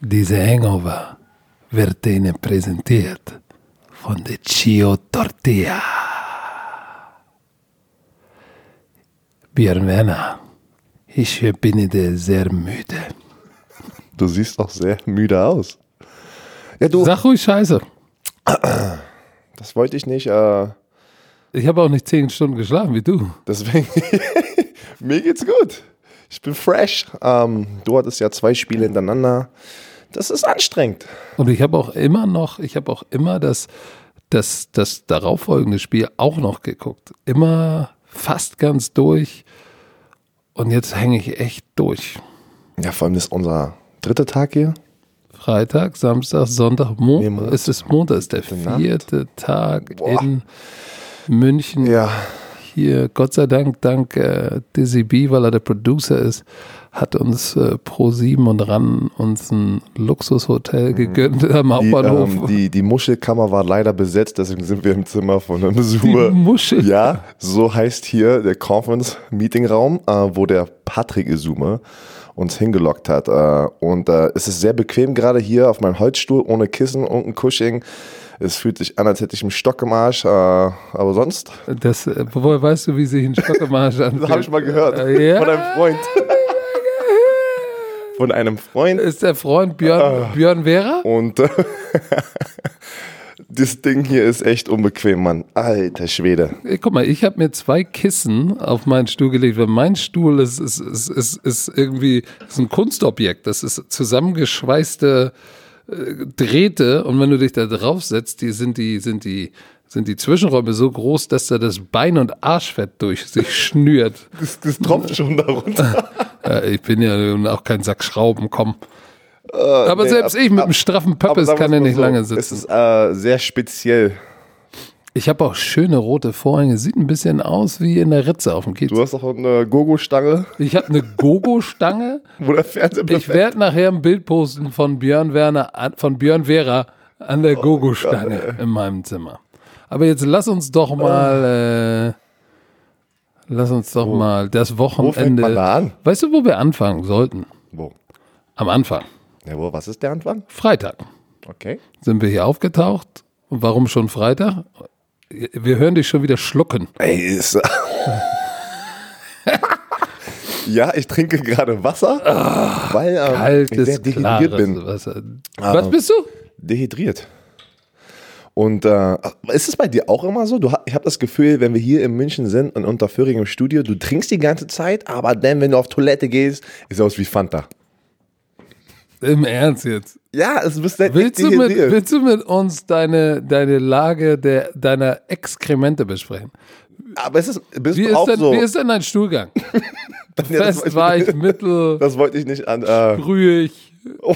Diese Hangover wird Ihnen präsentiert von der Chio Tortilla. Björn Werner, ich bin sehr müde. Du siehst auch sehr müde aus. Ja, du, Sag ruhig Scheiße. das wollte ich nicht. Äh, Ich habe auch nicht zehn Stunden geschlafen wie du. deswegen, mir geht's gut. Ich bin fresh. Ähm, du hattest ja zwei Spiele hintereinander. Das ist anstrengend. Und ich habe auch immer noch, ich habe auch immer das, das, das darauffolgende Spiel auch noch geguckt. Immer fast ganz durch. Und jetzt hänge ich echt durch. Ja, vor allem ist unser dritter Tag hier. Freitag, Samstag, Sonntag, Nee, Montag. Montag. Es ist Montag, ist der vierte Tag Boah. in München. Ja, Hier, Gott sei Dank, dank äh, Dizzy B, weil er der Producer ist, hat uns äh, Pro7 und RAN uns ein Luxushotel gegönnt am Mhm. die, Hauptbahnhof. ähm, die, die Muschelkammer war leider besetzt, deswegen sind wir im Zimmer von einem Die Zoomer. Muschel. Ja, so heißt hier der Conference-Meeting-Raum, äh, wo der Patrick Isume uns hingelockt hat. Äh, und äh, es ist sehr bequem gerade hier auf meinem Holzstuhl, ohne Kissen und ein Cushing. Es fühlt sich an, als hätte ich einen Stock im Arsch. Äh, aber sonst, Das, äh, woher weißt du, wie sich ein Stock im Arsch anfühlt? das habe ich mal gehört. Äh, ja. Von einem Freund. Von einem Freund. Ist der Freund Björn, Ah. Björn Vera? Und das Ding hier ist echt unbequem, Mann. Alter Schwede. Guck mal, ich habe mir zwei Kissen auf meinen Stuhl gelegt, weil mein Stuhl ist, ist, ist, ist, ist irgendwie ist ein Kunstobjekt. Das ist zusammengeschweißte äh, Drähte und wenn du dich da drauf setzt, die sind die, sind die, sind die Zwischenräume so groß, dass da das Bein- und Arschfett durch sich schnürt. Das, das tropft schon darunter. Äh, ich bin ja auch kein Sack Schrauben, komm. Aber nee, selbst ab- ich mit ab- einem straffen Pöppes kann ja nicht so, lange Es sitzen. ist äh, sehr speziell. Ich habe auch schöne rote Vorhänge. Sieht ein bisschen aus wie in der Ritze auf dem Kiez. Du hast auch eine Gogo-Stange, Ich habe eine Gogo-Stange. wo der Fernseher Ich werde nachher ein Bild posten von Björn Werner, an- von Björn Vera an Oh der Gogo-Stange in meinem Zimmer. Aber jetzt lass uns doch mal, äh, lass uns doch mal das Wo fängt Wochenende. man an? Weißt du, wo wir anfangen sollten? Wo? Am Anfang. Ja, wo, was ist der Anfang? Freitag Okay. sind wir hier aufgetaucht. Und warum schon Freitag? Wir hören dich schon wieder schlucken. Ey, ist. ja, ich trinke gerade Wasser, weil ähm, ich Kaltes, sehr dehydriert bin. Wasser. Was bist du? Dehydriert. Und äh, ist es bei dir auch immer so? Du, ich habe das Gefühl, wenn wir hier in München sind und unter Föhring im Studio, du trinkst die ganze Zeit, aber dann, wenn du auf Toilette gehst, ist es aus wie Fanta. Im Ernst jetzt. Ja, es bist echt Willst du, mit, willst du mit uns deine, deine Lage der, deiner Exkremente besprechen? Aber es ist, bist Wie du ist, auch denn, so. wie ist denn dein Stuhlgang? Ja, das Fest, weich, mittel, Das wollte ich nicht an. Äh, brühig.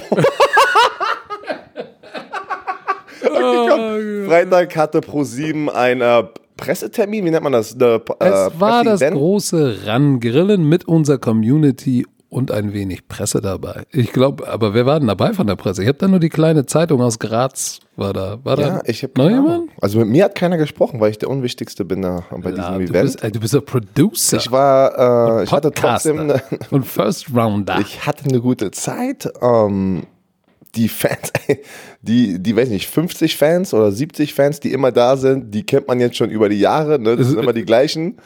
Freitag hatte Pro7 ein äh, Pressetermin, wie nennt man das? Eine, äh, Es war das große Rangrillen mit unserer Community und ein wenig Presse dabei. Ich glaube, aber wer war denn dabei von der Presse? Ich habe da nur die kleine Zeitung aus Graz. War da, war Ja, da ich habe noch jemand? Also mit mir hat keiner gesprochen, weil ich der Unwichtigste bin da bei Ja, diesem du, Event. bist, ey, du bist ein Producer ich war, äh, ich hatte trotzdem, eine, und First Rounder. ich hatte eine gute Zeit. Ähm, die Fans, die, die weiß nicht, 50 Fans oder 70 Fans, die immer da sind, die kennt man jetzt schon über die Jahre. Ne? Das sind immer die gleichen.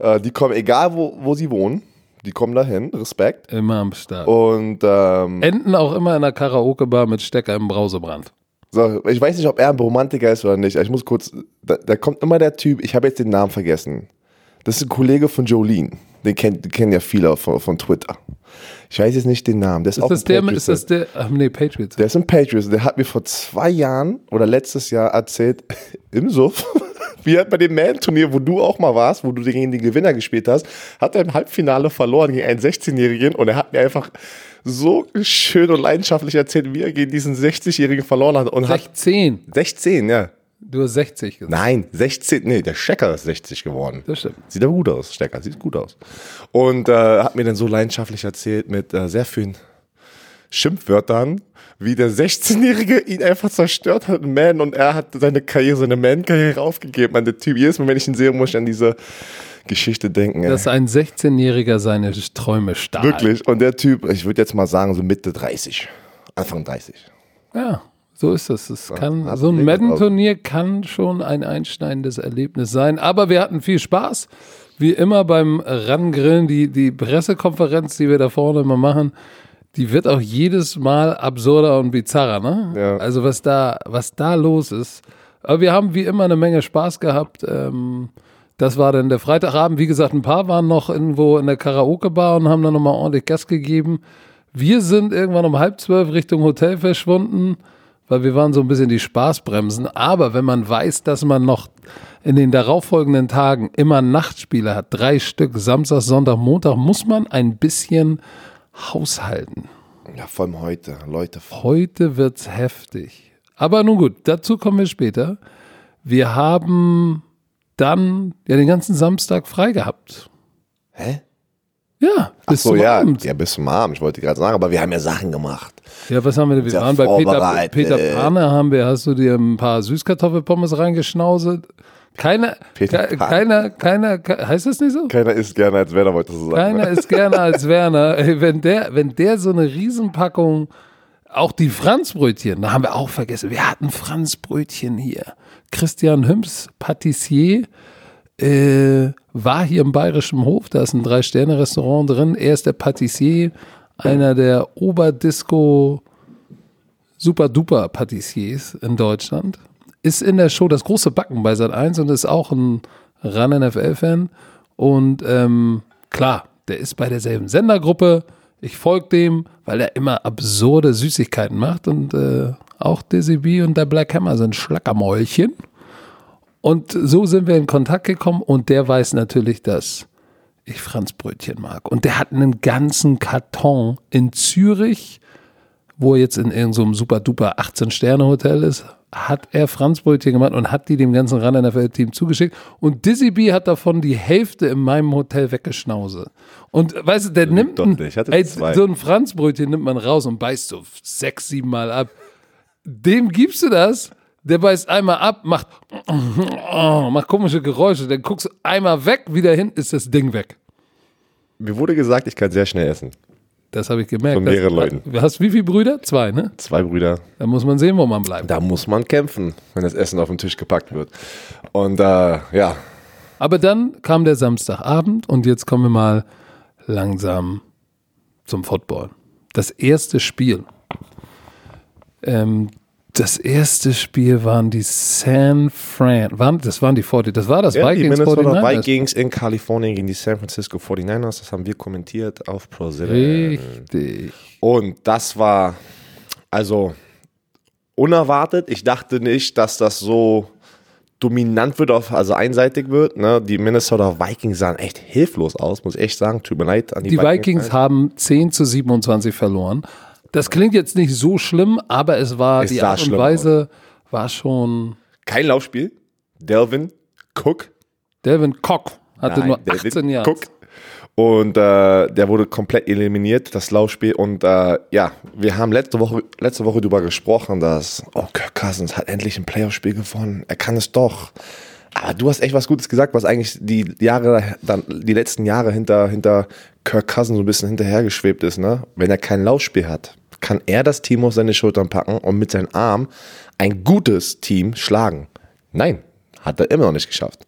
Äh, die kommen, egal wo, wo sie wohnen, die kommen dahin. Respekt. Immer am Start. Und ähm, Enden auch immer in einer Karaoke-Bar mit Stecker im Brausebrand. So, ich weiß nicht, ob er ein Romantiker ist oder nicht. Ich muss kurz. Da, da kommt immer der Typ, ich habe jetzt den Namen vergessen. Das ist ein Kollege von Jolene. Den kennen ja viele von, von Twitter. Ich weiß jetzt nicht den Namen. Der ist, Ist auch das der, Patriots- ist das der, ach nee, Patriots. der ist ein Patriots. Der hat mir vor zwei Jahren oder letztes Jahr erzählt, im Suff, wie hat bei dem Man-Turnier, wo du auch mal warst, wo du gegen den Gewinner gespielt hast, hat er im Halbfinale verloren gegen einen 16-Jährigen und er hat mir einfach so schön und leidenschaftlich erzählt, wie er gegen diesen 60-Jährigen verloren hat. Und hat 16. 16, ja. Du hast 60 gesagt. Nein, 16, nee, der Stecker ist 60 geworden. Das stimmt. Sieht aber gut aus, Stecker, sieht gut aus. Und äh, hat mir dann so leidenschaftlich erzählt mit äh, sehr vielen Schimpfwörtern, wie der 16-Jährige ihn einfach zerstört hat, Man, und er hat seine Karriere, seine Man-Karriere aufgegeben. Man, der Typ, jedes Mal, wenn ich ihn sehe, muss ich an diese Geschichte denken. ey. dass ein 16-Jähriger seine Träume stahl. Wirklich. Und der Typ, ich würde jetzt mal sagen, so Mitte 30. Anfang 30. Ja, so ist es. Es kann, hat so ein Madden-Turnier kann schon ein einschneidendes Erlebnis sein. Aber wir hatten viel Spaß. Wie immer beim Rangrillen, die, die Pressekonferenz, die wir da vorne immer machen, die wird auch jedes Mal absurder und bizarrer, ne? Ja. Also was da, was da los ist. Aber wir haben wie immer eine Menge Spaß gehabt. Ähm, das war dann der Freitagabend. Wie gesagt, ein paar waren noch irgendwo in der Karaoke-Bar und haben dann nochmal ordentlich Gas gegeben. Wir sind irgendwann um halb zwölf Richtung Hotel verschwunden, weil wir waren so ein bisschen die Spaßbremsen. Aber wenn man weiß, dass man noch in den darauffolgenden Tagen immer Nachtspiele hat, drei Stück, Samstag, Sonntag, Montag, muss man ein bisschen haushalten. Ja, vor allem heute. Leute, Heute wird's heftig. Aber nun gut, dazu kommen wir später. Wir haben dann ja den ganzen Samstag frei gehabt. Hä? Ja, Ach bis so, zum ja. Abend. Ja, bis zum Abend. Ich wollte gerade sagen, aber wir haben ja Sachen gemacht. Ja, was haben wir denn? Wir waren bei Peter. Peter Pane, haben wir, hast du dir ein paar Süßkartoffelpommes reingeschnauset? Keiner, Peter ke- keiner, keiner, ke- heißt das nicht so? Keiner isst gerne als Werner, wollte so sagen. Keiner ist gerne als Werner. Wenn der, wenn der so eine Riesenpackung, auch die Franzbrötchen, da haben wir auch vergessen. Wir hatten Franzbrötchen hier. Christian Hüms, Patissier, äh, war hier im Bayerischen Hof. Da ist ein Drei-Sterne-Restaurant drin. Er ist der Patissier, einer der Oberdisco super-duper Patissiers in Deutschland. Ist in der Show das große Backen bei Sat 1 und ist auch ein Ran-NFL-Fan. Und ähm, klar, der ist bei derselben Sendergruppe. Ich folge dem, weil er immer absurde Süßigkeiten macht. Und äh, auch Dizzy B und der Black Hammer sind Schlackermäulchen. Und so sind wir in Kontakt gekommen und der weiß natürlich, dass ich Franzbrötchen mag. Und der hat einen ganzen Karton in Zürich, wo er jetzt in irgendeinem super duper 18-Sterne-Hotel ist, hat er Franzbrötchen gemacht und hat die dem ganzen Run NFL-Team zugeschickt. Und Dizzy B hat davon die Hälfte in meinem Hotel weggeschnauze. Und weißt du, der nimmt doch ein, nicht. Ich hatte ey, so ein Franzbrötchen nimmt man raus und beißt so sechs, sieben Mal ab. Dem gibst du das, der beißt einmal ab, macht, macht komische Geräusche, dann guckst du einmal weg, wieder hin, ist das Ding weg. Mir wurde gesagt, ich kann sehr schnell essen. Das habe ich gemerkt. Von mehreren Leuten. Du hast wie viele Brüder? Zwei, ne? Zwei Brüder. Da muss man sehen, wo man bleibt. Da muss man kämpfen, wenn das Essen auf den Tisch gepackt wird. Und äh, ja, Aber dann kam der Samstagabend und jetzt kommen wir mal langsam zum Football. Das erste Spiel. Ähm, das erste Spiel waren die San Fran. Waren, das waren die 40. Das war das ja die Vikings Minnesota 49ers. Vikings in Kalifornien gegen die San Francisco 49ers. Das haben wir kommentiert auf Pro 7. Richtig. Und das war also unerwartet. Ich dachte nicht, dass das so dominant wird, auf, also einseitig wird. Ne? Die Minnesota Vikings sahen echt hilflos aus, muss ich echt sagen. Tut mir leid an die, Die Vikings haben 10 zu 27 verloren. Das klingt jetzt nicht so schlimm, aber es war Es die Art und Weise war schon. Kein Laufspiel. Delvin Cook. Delvin Cock hatte Nein, nur David 18 Jahre. Cook. Und äh, der wurde komplett eliminiert, das Laufspiel. Und äh, ja, wir haben letzte Woche, letzte Woche darüber gesprochen, dass oh, Kirk Cousins hat endlich ein Playoff-Spiel gewonnen. Er kann es doch. Aber du hast echt was Gutes gesagt, was eigentlich die Jahre, dann die letzten Jahre hinter, hinter Kirk Cousins so ein bisschen hinterhergeschwebt ist. Ne? Wenn er kein Laufspiel hat, kann er das Team auf seine Schultern packen und mit seinem Arm ein gutes Team schlagen. Nein, hat er immer noch nicht geschafft.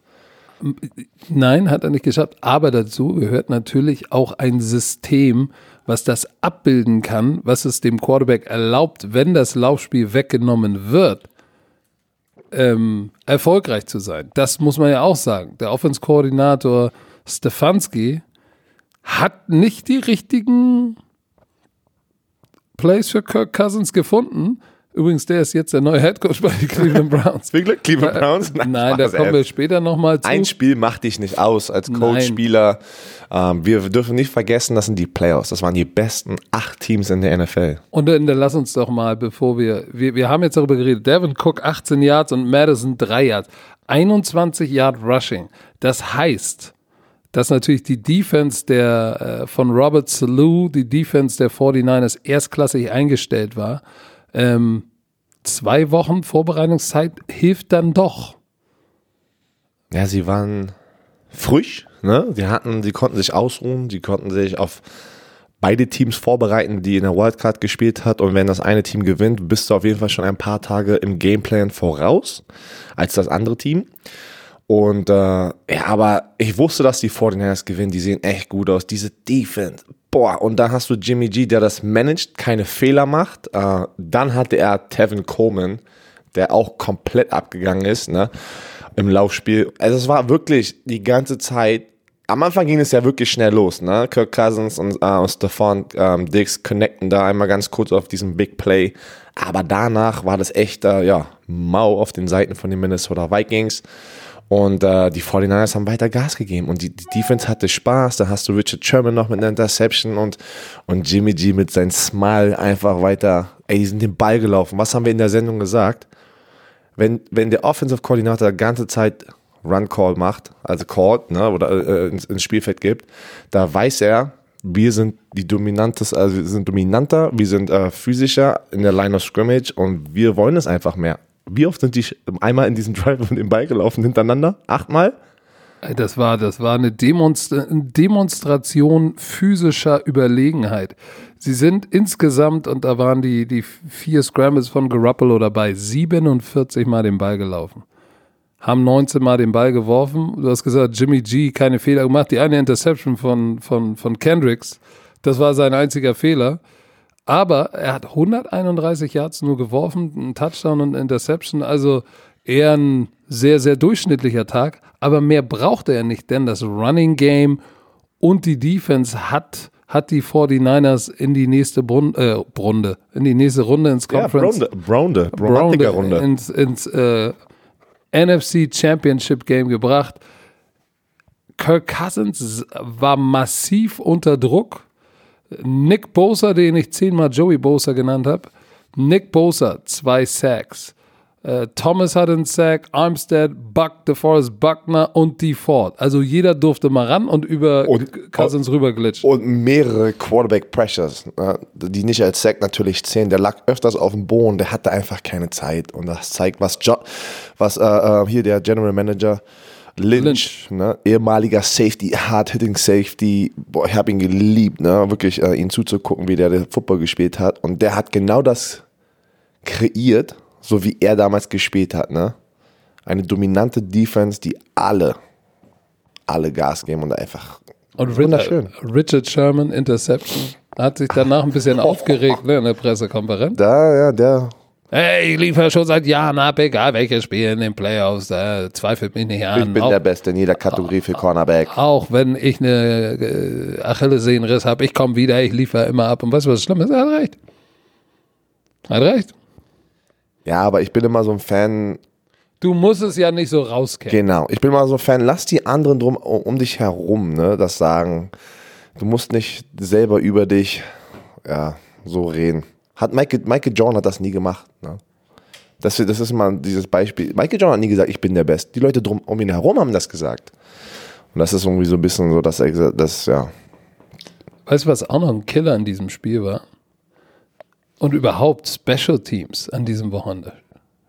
Nein, hat er nicht geschafft. Aber dazu gehört natürlich auch ein System, was das abbilden kann, was es dem Quarterback erlaubt, wenn das Laufspiel weggenommen wird, ähm, erfolgreich zu sein. Das muss man ja auch sagen. Der Offense-Koordinator Stefanski hat nicht die richtigen Plays für Kirk Cousins gefunden. Übrigens, der ist jetzt der neue Headcoach bei den Cleveland Browns. Glück, Cleveland Browns. Nein, da Spaß, kommen wir später nochmal zu. Ein Spiel macht dich nicht aus als Nein. Coach-Spieler. Ähm, wir dürfen nicht vergessen, das sind die Playoffs. Das waren die besten acht Teams in der NFL. Und dann, dann lass uns doch mal, bevor wir, wir, wir haben jetzt darüber geredet, Devin Cook 18 Yards und Madison 3 Yards. 21 Yard Rushing. Das heißt, dass natürlich die Defense der, äh, von Robert Salou, die Defense der 49ers erstklassig eingestellt war. Ähm, zwei Wochen Vorbereitungszeit hilft dann doch. Ja, sie waren frisch, Ne? Die hatten, die konnten sich ausruhen, die konnten sich auf beide Teams vorbereiten, die in der Wildcard gespielt hat. Und wenn das eine Team gewinnt, bist du auf jeden Fall schon ein paar Tage im Gameplan voraus als das andere Team. Und äh, ja, aber ich wusste, dass die 49ers gewinnen. Die sehen echt gut aus. Diese Defense. Boah, und dann hast du Jimmy G, der das managt, keine Fehler macht. Äh, dann hatte er Tevin Coleman, der auch komplett abgegangen ist, ne? Im Laufspiel. Also es war wirklich die ganze Zeit am Anfang ging es ja wirklich schnell los, ne? Kirk Cousins und, äh, und Stefan ähm, Diggs connecten da einmal ganz kurz auf diesen Big Play. Aber danach war das echt, äh, ja, mau auf den Seiten von den Minnesota Vikings. Und äh, die 49ers haben weiter Gas gegeben. Und die, die Defense hatte Spaß. Da hast du Richard Sherman noch mit einer Interception und, und Jimmy G mit seinem Smile einfach weiter. Ey, die sind den Ball gelaufen. Was haben wir in der Sendung gesagt? Wenn, wenn der Offensive Coordinator die ganze Zeit Run Call macht, also called, ne, oder äh, ins, ins Spielfeld gibt, da weiß er, wir sind die dominantes, also wir sind dominanter, wir sind äh, physischer in der Line of Scrimmage und wir wollen es einfach mehr. Wie oft sind die einmal in diesem Drive und den Ball gelaufen hintereinander? Achtmal? Das war, das war eine Demonstra Demonstration physischer Überlegenheit. Sie sind insgesamt, und da waren die, die vier Scrambles von Garoppolo dabei, 47 Mal den Ball gelaufen haben 19 Mal den Ball geworfen. Du hast gesagt, Jimmy G keine Fehler gemacht. Die eine Interception von, von, von Kendricks, das war sein einziger Fehler. Aber er hat 131 Yards nur geworfen, ein Touchdown und Interception. Also eher ein sehr, sehr durchschnittlicher Tag. Aber mehr brauchte er nicht, denn das Running Game und die Defense hat hat die 49ers in die nächste Brun äh, Brunde, in die nächste Runde ins Conference. Ja, Brunde, Brunde, Runde. Ins, ins äh, NFC Championship Game gebracht. Kirk Cousins war massiv unter Druck. Nick Bosa, den ich zehnmal Joey Bosa genannt habe. Nick Bosa, zwei Sacks. Uh, Thomas hat einen Sack, Armstead, Buck, DeForest Buckner und die Ford. Also jeder durfte mal ran und über und, Cousins rüberglitschen. Und mehrere Quarterback Pressures, ne, die nicht als Sack natürlich zählen. Der lag öfters auf dem Boden, der hatte einfach keine Zeit. Und das zeigt, was, jo was äh, äh hier der General Manager Lynch, Lynch. Ne, ehemaliger Safety, Hard-Hitting Safety, boah, ich habe ihn geliebt, ne, wirklich äh, ihn zuzugucken, wie der, der Football gespielt hat. Und der hat genau das kreiert so wie er damals gespielt hat, ne? Eine dominante Defense, die alle, alle Gas geben und einfach und wunderschön. Richard Sherman, Interception, hat sich danach ein bisschen aufgeregt ne, in der Pressekonferenz. Da, ja, der. Hey, ich liefere schon seit Jahren ab, egal welches Spiel in den Playoffs, da zweifelt mich nicht an. Ich bin auch, der Beste in jeder Kategorie für Cornerback. Auch wenn ich eine äh, Achillessehnenriss habe, ich komme wieder, ich liefere immer ab. Und weißt du, was schlimm ist? Er hat recht. Er hat recht. Ja, aber ich bin immer so ein Fan. Du musst es ja nicht so rauskennen. Genau. Ich bin immer so ein Fan, lass die anderen drum um dich herum, ne, das sagen. Du musst nicht selber über dich, ja, so reden. Hat Michael, Michael Jordan hat das nie gemacht? Das, das ist mal dieses Beispiel. Michael Jordan hat nie gesagt, ich bin der Beste. Die Leute drum um ihn herum haben das gesagt. Und das ist irgendwie so ein bisschen so, dass er das, ja. Weißt du, was auch noch ein Killer in diesem Spiel war? und überhaupt Special Teams an diesem Wochenende.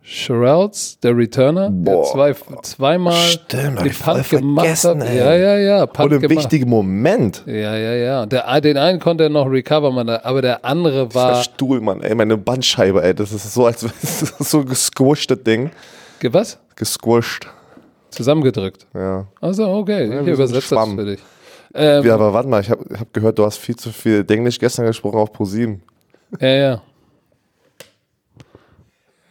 Sherrills, der Returner, Boah. der zwei, zweimal Stimmt, den Punt gemacht hat. Ey. Ja, ja, ja. Punt und im wichtigen Moment. Ja, ja, ja. Der, den einen konnte er noch recovern, aber der andere war. Der Stuhl, Mann, ey, meine Bandscheibe, ey. Das ist so, als so ein gesquished Ding. Ge was? Gesquished. Zusammengedrückt. Ja. Also, okay. Ja, ich übersetze das für dich. Ähm, ja, aber warte mal, ich habe hab gehört, du hast viel zu viel Englisch gestern gesprochen auf ProSieben. Ja, ja.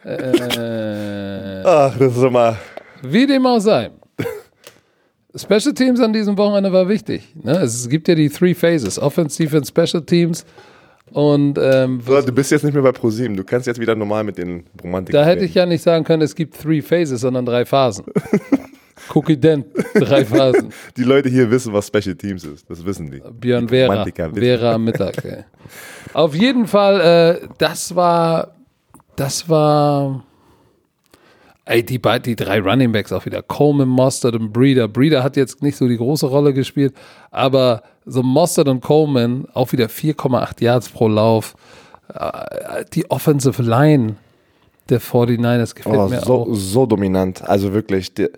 Äh, Ach, das ist immer. Wie dem auch sei. Special Teams an diesem Wochenende war wichtig. Ne? Es gibt ja die Three Phases: Offense, Defense, Special Teams. Und ähm, so, du bist jetzt nicht mehr bei ProSieben. Du kannst jetzt wieder normal mit den Romantikern. Da hätte ich ja nicht sagen können, es gibt Three Phases, sondern drei Phasen. Cookie Dent, drei Phasen. Die Leute hier wissen, was Special Teams ist. Das wissen die. Björn die Vera. Vera am Mittag. Ey. Auf jeden Fall, äh, das war, das war, ey, die, die drei Running Backs auch wieder. Coleman, Mostert und Breeder. Breeder hat jetzt nicht so die große Rolle gespielt, aber so Mostert und Coleman auch wieder 4,8 Yards pro Lauf. Äh, die Offensive Line der 49ers gefällt Oh, mir so, auch. so dominant. Also wirklich. Die,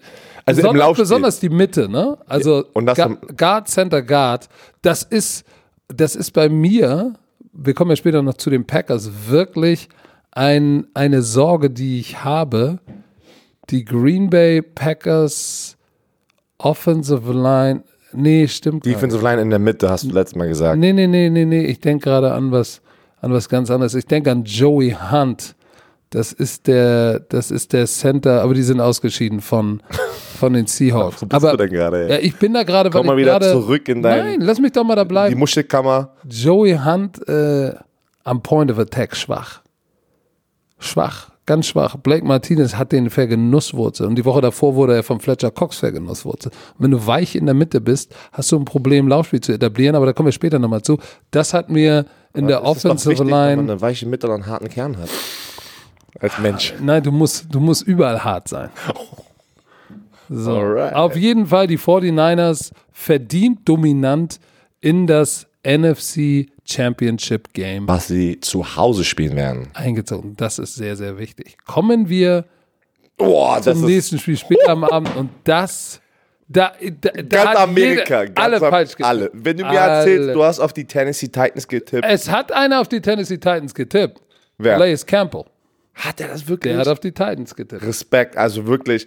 also im Besonders, Laufspiel. besonders die Mitte, ne? Also und das Ga- Guard, Center, Guard, das ist, das ist bei mir, wir kommen ja später noch zu den Packers, wirklich ein, eine Sorge, die ich habe. Die Green Bay Packers Offensive Line, nee, stimmt. Defensive Line in der Mitte, hast du letztes Mal gesagt. Nee, nee, nee, nee, nee. Ich denke gerade an was, an was ganz anderes. Ich denke an Joey Hunt. Das ist der, das ist der Center, aber die sind ausgeschieden von, von den Seahawks. Wo bist aber du denn gerade, ja, ich bin da gerade, Komm mal wieder gerade, zurück in dein- Nein, lass mich doch mal da Die bleiben. Muschelkammer. Joey Hunt äh, am Point of Attack schwach. Schwach, ganz schwach. Blake Martinez hat den vergenusswurzelt und die Woche davor wurde er von Fletcher Cox vergenusswurzelt. Und wenn du weich in der Mitte bist, hast du ein Problem, Laufspiel zu etablieren, aber da kommen wir später nochmal zu. Das hat mir in der ist doch Offensive wichtig, wenn man Line. eine weiche Mitte und einen harten Kern hat. Als Mensch. Nein, du musst, du musst überall hart sein. So. Alright. Auf jeden Fall die 49ers verdient dominant in das NFC Championship Game Was sie zu Hause spielen werden. eingezogen. Das ist sehr, sehr wichtig. Kommen wir Boah, zum nächsten Spiel später am Abend und das, da, da, da ganz Amerika. jeder, ganz alle am- falsch getippt. Alle. Wenn du mir erzählst, Alle. du hast auf die Tennessee Titans getippt. Es hat einer auf die Tennessee Titans getippt. Wer? Calais Campbell. Hat er das wirklich? Der hat auf die Titans getippt. Respekt, also wirklich.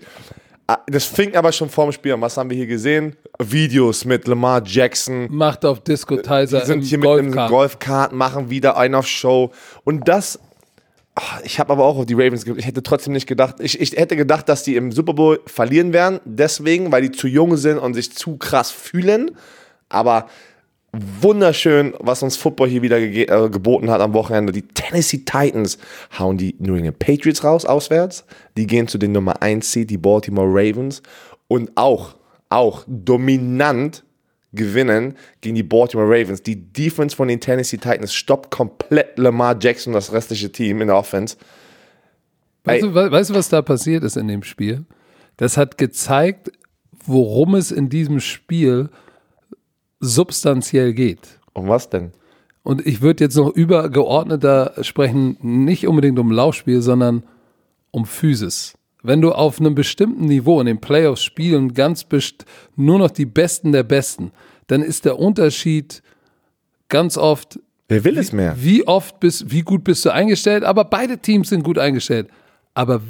Ah, Das fing aber schon vorm Spiel an. Was haben wir hier gesehen? Videos mit Lamar Jackson. Macht auf Disco Tizer Die sind hier mit einem Golfkart. Golfkart, machen wieder einen auf Show. Und das, ach, ich habe aber auch auf die Ravens ge- Ich hätte trotzdem nicht gedacht, ich, ich hätte gedacht, dass die im Super Bowl verlieren werden. Deswegen, weil die zu jung sind und sich zu krass fühlen. Aber wunderschön, was uns Football hier wieder äh, geboten hat am Wochenende. Die Tennessee Titans hauen die New England Patriots raus auswärts. Die gehen zu den Nummer 1 Seed, die Baltimore Ravens. Und auch, auch dominant gewinnen gegen die Baltimore Ravens. Die Defense von den Tennessee Titans stoppt komplett Lamar Jackson und das restliche Team in der Offense. Weißt du, we- weißt du, was da passiert ist in dem Spiel? Das hat gezeigt, worum es in diesem Spiel substanziell geht. Und was denn? Und ich würde jetzt noch übergeordneter sprechen, nicht unbedingt um Laufspiel, sondern um Physis. Wenn du auf einem bestimmten Niveau in den Playoffs spielen ganz best nur noch die Besten der Besten, dann ist der Unterschied ganz oft, Wer will es mehr? wie oft bist, wie gut bist du eingestellt, aber beide Teams sind gut eingestellt. Aber